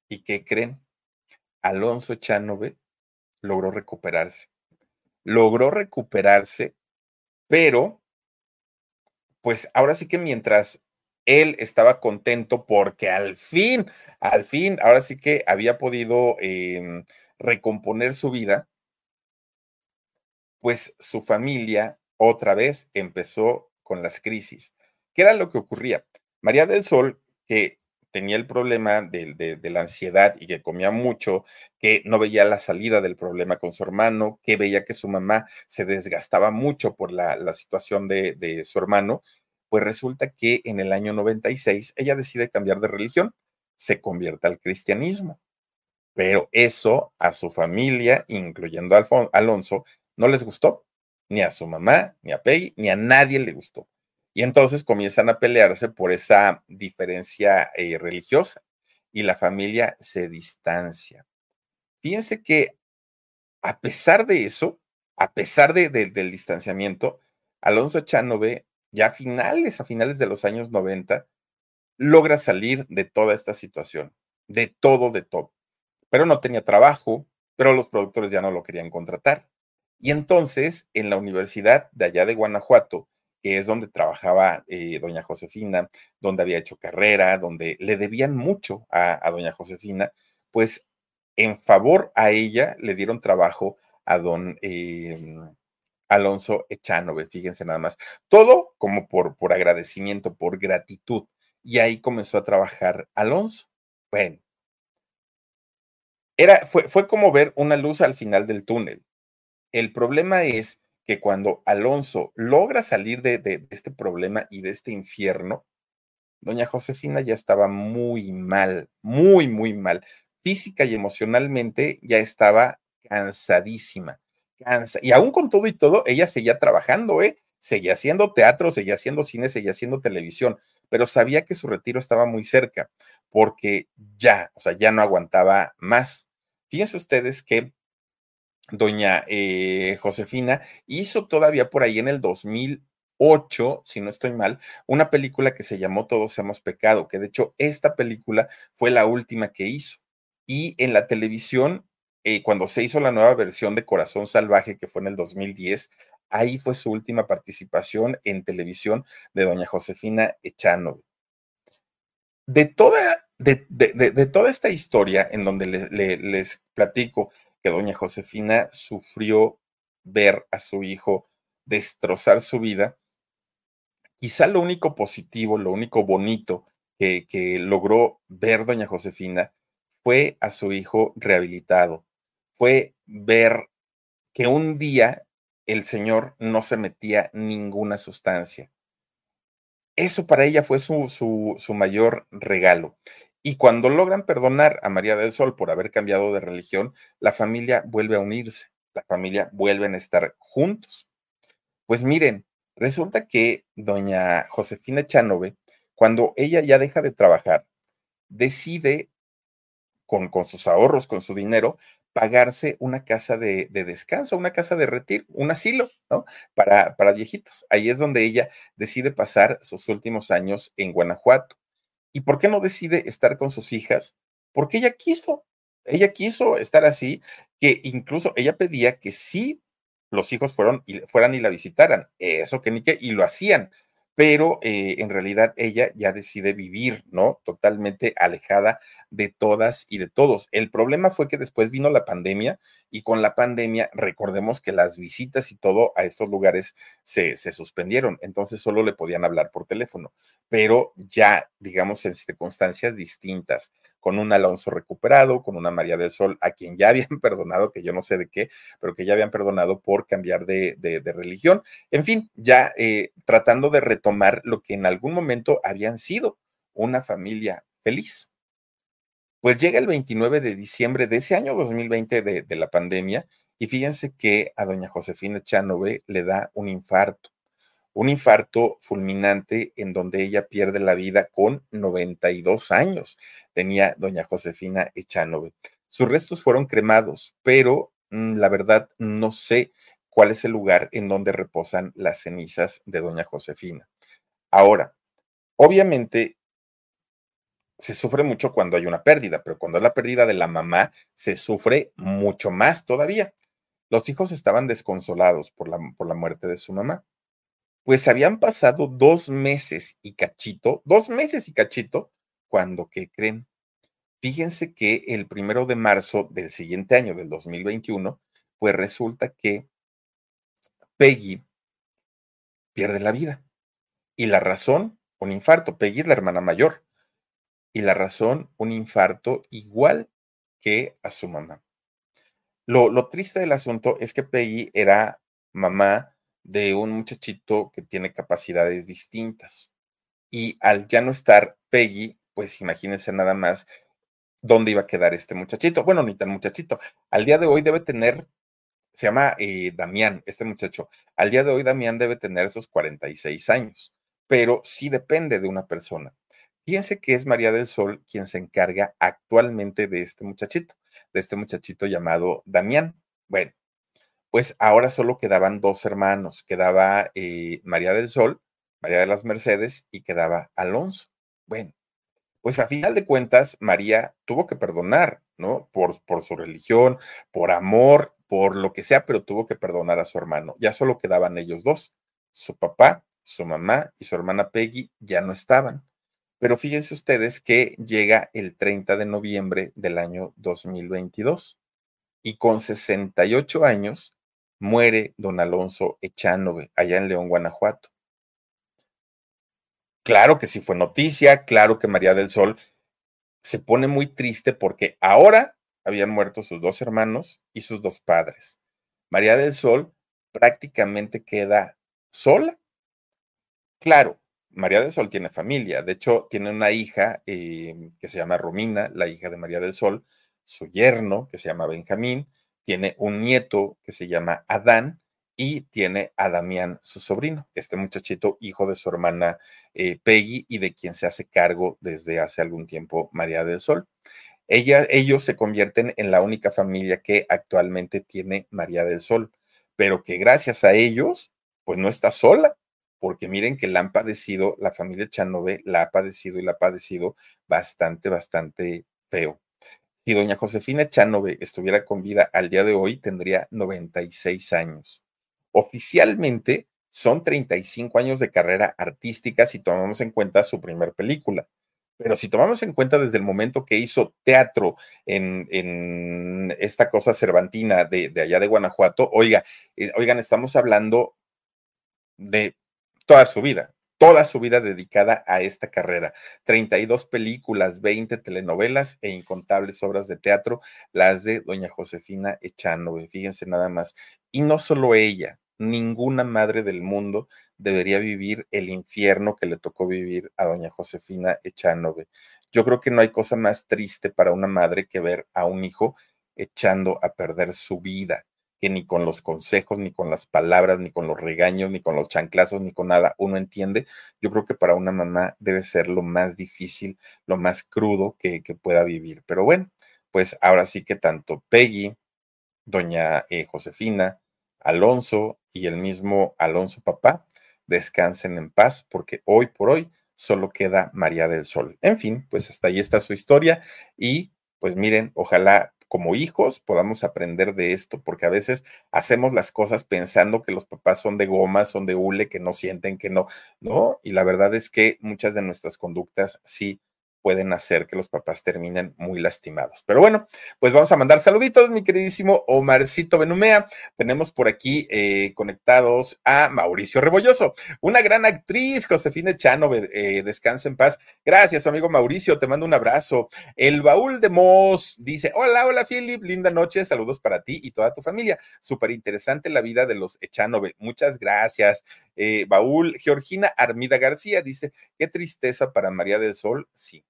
S3: y que creen, Alonso Chanove logró recuperarse. Logró recuperarse, pero pues ahora sí que mientras él estaba contento porque al fin, al fin, ahora sí que había podido em, recomponer su vida, pues su familia otra vez empezó con las crisis. ¿Qué era lo que ocurría? María del Sol, que tenía el problema de, la ansiedad y que comía mucho, que no veía la salida del problema con su hermano, que veía que su mamá se desgastaba mucho por la, situación de, su hermano, pues resulta que en el año 96 ella decide cambiar de religión, se convierte al cristianismo. Pero eso a su familia, incluyendo a Alonso, no les gustó, ni a su mamá, ni a Peggy, ni a nadie le gustó. Y entonces comienzan a pelearse por esa diferencia eh, religiosa y la familia se distancia. Fíjense que a pesar de eso, a pesar de, del distanciamiento, Alonso Chanove ya a finales, a finales de los años 90, logra salir de toda esta situación, de todo, de todo. Pero no tenía trabajo, pero los productores ya no lo querían contratar. Y entonces, en la universidad de allá de Guanajuato, que es donde trabajaba eh, doña Josefina, donde había hecho carrera, donde le debían mucho a, doña Josefina, pues en favor a ella le dieron trabajo a don em, Alonso Echanove, fíjense nada más. Todo como por, por agradecimiento, por gratitud. Y ahí comenzó a trabajar Alonso. Bueno, era, fue, fue como ver una luz al final del túnel. El problema es que cuando Alonso logra salir de, este problema y de este infierno, doña Josefina ya estaba muy mal, muy, muy mal. Física y emocionalmente ya estaba cansadísima. Y aún con todo y todo, ella seguía trabajando, ¿eh? Seguía haciendo teatro, seguía haciendo cine, seguía haciendo televisión, pero sabía que su retiro estaba muy cerca, porque ya, o sea, ya no aguantaba más. Fíjense ustedes que doña eh, Josefina hizo todavía por ahí en el 2008, si no estoy mal, una película que se llamó Todos hemos pecado, que de hecho esta película fue la última que hizo. Y en la televisión, eh, cuando se hizo la nueva versión de Corazón Salvaje, que fue en el 2010, ahí fue su última participación en televisión de doña Josefina Echano. De toda, de, toda esta historia en donde les platico que doña Josefina sufrió ver a su hijo destrozar su vida, quizá lo único positivo, lo único bonito que, que logró ver doña Josefina fue a su hijo rehabilitado, fue ver que un día el Señor no se metía ninguna sustancia. Eso para ella fue su, su, su, mayor regalo. Y cuando logran perdonar a María del Sol por haber cambiado de religión, la familia vuelve a unirse, la familia vuelven a estar juntos. Pues miren, resulta que doña Josefina Chanove, cuando ella ya deja de trabajar, decide con, con sus ahorros, con su dinero, pagarse una casa de, descanso, una casa de retiro, un asilo, ¿no? Para, para viejitos. Ahí es donde ella decide pasar sus últimos años en Guanajuato. ¿Y por qué no decide estar con sus hijas? Porque ella quiso, ella quiso estar así, que incluso ella pedía que sí los hijos fueron y, fueran y la visitaran, eso que ni qué, y lo hacían, pero eh, en realidad ella ya decide vivir, ¿no? Totalmente alejada de todas y de todos. El problema fue que después vino la pandemia y con la pandemia recordemos que las visitas y todo a estos lugares se, se suspendieron, entonces solo le podían hablar por teléfono, pero ya, digamos, en circunstancias distintas con un Alonso recuperado, con una María del Sol, a quien ya habían perdonado, que yo no sé de qué, pero que ya habían perdonado por cambiar de, religión. En fin, ya eh, tratando de retomar lo que en algún momento habían sido una familia feliz. Pues llega el 29 de diciembre de ese año 2020 de, de la pandemia y fíjense que a doña Josefina Chanove le da un infarto un infarto fulminante en donde ella pierde la vida con 92 años. Tenía doña Josefina Echanove. Sus restos fueron cremados, pero mm, la verdad no sé cuál es el lugar en donde reposan las cenizas de doña Josefina. Ahora, obviamente se sufre mucho cuando hay una pérdida, pero cuando es la pérdida de la mamá, se sufre mucho más todavía. Los hijos estaban desconsolados por la, por la muerte de su mamá. Pues habían pasado dos meses y cachito, dos meses y cachito, cuando, ¿qué creen? Fíjense que el primero de marzo del siguiente año, del 2021, pues resulta que Peggy pierde la vida. Y la razón, un infarto. Peggy es la hermana mayor. Y la razón, un infarto igual que a su mamá. Lo, lo triste del asunto es que Peggy era mamá de un muchachito que tiene capacidades distintas. Y al ya no estar Peggy, pues imagínense nada más dónde iba a quedar este muchachito. Bueno, ni tan muchachito. Al día de hoy debe tener, se llama eh, Damián, este muchacho. Al día de hoy Damián debe tener esos 46 años, pero sí depende de una persona. Fíjense que es María del Sol quien se encarga actualmente de este muchachito, de este muchachito llamado Damián. Bueno, pues ahora solo quedaban dos hermanos, quedaba eh, María del Sol, María de las Mercedes y quedaba Alonso. Bueno, pues a final de cuentas, María tuvo que perdonar, ¿no? Por, por su religión, por amor, por lo que sea, pero tuvo que perdonar a su hermano. Ya solo quedaban ellos dos. Su papá, su mamá y su hermana Peggy ya no estaban. Pero fíjense ustedes que llega el 30 de noviembre del año 2022 y con 68 años muere don Alonso Echanove, allá en León, Guanajuato. Claro que sí fue noticia, claro que María del Sol se pone muy triste porque ahora habían muerto sus dos hermanos y sus dos padres. María del Sol prácticamente queda sola. Claro, María del Sol tiene familia, de hecho tiene una hija eh, que se llama Romina, la hija de María del Sol, su yerno que se llama Benjamín, tiene un nieto que se llama Adán y tiene a Damián, su sobrino, este muchachito, hijo de su hermana eh, Peggy y de quien se hace cargo desde hace algún tiempo María del Sol. Ella, ellos se convierten en la única familia que actualmente tiene María del Sol, pero que gracias a ellos, pues no está sola, porque miren que la han padecido, la familia Chanove la ha padecido y la ha padecido bastante, bastante feo. Si doña Josefina Echanove estuviera con vida al día de hoy, tendría 96 años. Oficialmente son 35 años de carrera artística si tomamos en cuenta su primer película. Pero si tomamos en cuenta desde el momento que hizo teatro en, esta cosa cervantina de, allá de Guanajuato, oiga, eh, oigan, estamos hablando de toda su vida, toda su vida dedicada a esta carrera. 32 películas, 20 telenovelas e incontables obras de teatro, las de doña Josefina Echanove, fíjense nada más. Y no solo ella, ninguna madre del mundo debería vivir el infierno que le tocó vivir a doña Josefina Echanove. Yo creo que no hay cosa más triste para una madre que ver a un hijo echando a perder su vida, que ni con los consejos, ni con las palabras, ni con los regaños, ni con los chanclazos, ni con nada uno entiende. Yo creo que para una mamá debe ser lo más difícil, lo más crudo que, pueda vivir. Pero bueno, pues ahora sí que tanto Peggy, doña eh, Josefina, Alonso y el mismo Alonso papá descansen en paz porque hoy por hoy solo queda María del Sol. En fin, pues hasta ahí está su historia y pues miren, ojalá como hijos podamos aprender de esto, porque a veces hacemos las cosas pensando que los papás son de goma, son de hule, que no sienten, que no, ¿no? Y la verdad es que muchas de nuestras conductas sí pueden hacer que los papás terminen muy lastimados. Pero bueno, pues vamos a mandar saluditos, mi queridísimo Omarcito Benumea. Tenemos por aquí eh, conectados a Mauricio Rebolloso, una gran actriz, Josefina Chano, eh, descansa en paz. Gracias, amigo Mauricio, te mando un abrazo. El baúl de Moss dice, hola, hola, Philip, linda noche, saludos para ti y toda tu familia. Súper interesante la vida de los Echanove. Muchas gracias. Eh, baúl, Georgina Armida García dice, qué tristeza para María del Sol. Sí,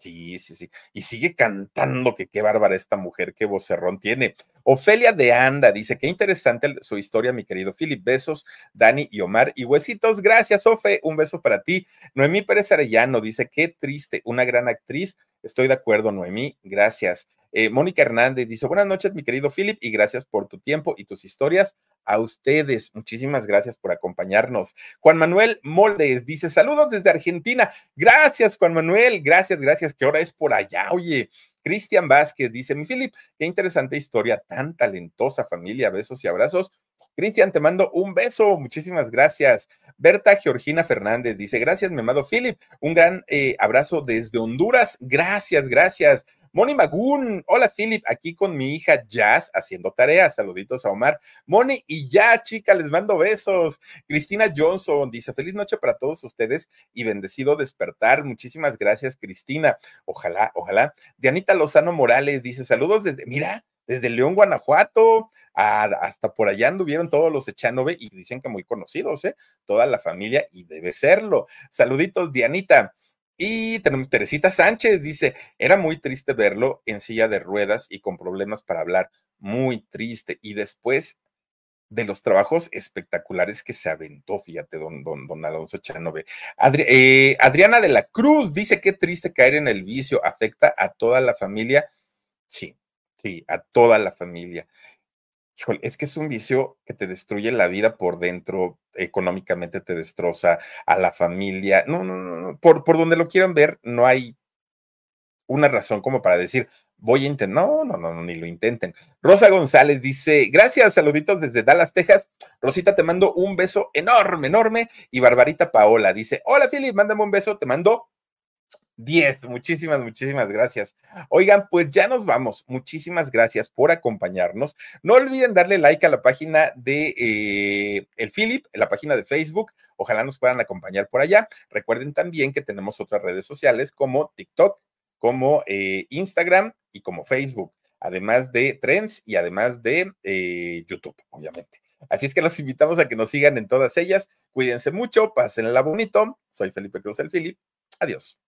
S3: Sí, sí, sí. Y sigue cantando, que qué bárbara esta mujer, qué vocerrón tiene. Ofelia de Anda dice, qué interesante su historia, mi querido Philip. Besos, Dani y Omar. Y huesitos, gracias, Ofe. Un beso para ti. Noemí Pérez Arellano dice, qué triste, una gran actriz. Estoy de acuerdo, Noemí. Gracias. Eh, Mónica Hernández dice, buenas noches, mi querido Philip, y gracias por tu tiempo y tus historias. A ustedes, muchísimas gracias por acompañarnos. Juan Manuel Moldes dice, saludos desde Argentina. Gracias, Juan Manuel. Gracias, gracias. ¿Qué hora es por allá? Oye, Cristian Vázquez dice, mi Philip, qué interesante historia, tan talentosa familia, besos y abrazos. Cristian, te mando un beso, muchísimas gracias. Berta Georgina Fernández dice, gracias, mi amado Philip, un gran eh, abrazo desde Honduras, gracias, gracias. Moni Magún, hola Philip, aquí con mi hija Jazz haciendo tareas. Saluditos a Omar. Moni y ya, chica, les mando besos. Cristina Johnson dice: Feliz noche para todos ustedes y bendecido despertar. Muchísimas gracias, Cristina. Ojalá, ojalá. Dianita Lozano Morales dice: Saludos desde, mira, desde León, Guanajuato, hasta por allá anduvieron todos los Echanove y dicen que muy conocidos, ¿eh? Toda la familia y debe serlo. Saluditos, Dianita. Y Teresita Sánchez, dice, era muy triste verlo en silla de ruedas y con problemas para hablar, muy triste. Y después de los trabajos espectaculares que se aventó, fíjate, don, don, don Alonso Chanove. Eh, Adriana de la Cruz dice, qué triste caer en el vicio, afecta a toda la familia. Sí, sí, a toda la familia híjole, es que es un vicio que te destruye la vida por dentro, económicamente te destroza a la familia. No, no, no, por, por donde lo quieran ver, no hay una razón como para decir, voy a intentar. No, no, no, ni lo intenten. Rosa González dice, gracias, saluditos desde Dallas, Texas. Rosita, te mando un beso enorme, enorme. Y Barbarita Paola dice, hola, Philip, mándame un beso, te mando 10. Muchísimas, muchísimas gracias. Oigan, pues ya nos vamos. Muchísimas gracias por acompañarnos. No olviden darle like a la página de eh, El Philip, la página de Facebook. Ojalá nos puedan acompañar por allá. Recuerden también que tenemos otras redes sociales como TikTok, como eh, Instagram y como Facebook, además de Trends y además de eh, YouTube, obviamente. Así es que los invitamos a que nos sigan en todas ellas. Cuídense mucho, pásenla bonito. Soy Felipe Cruz, el Philip. Adiós.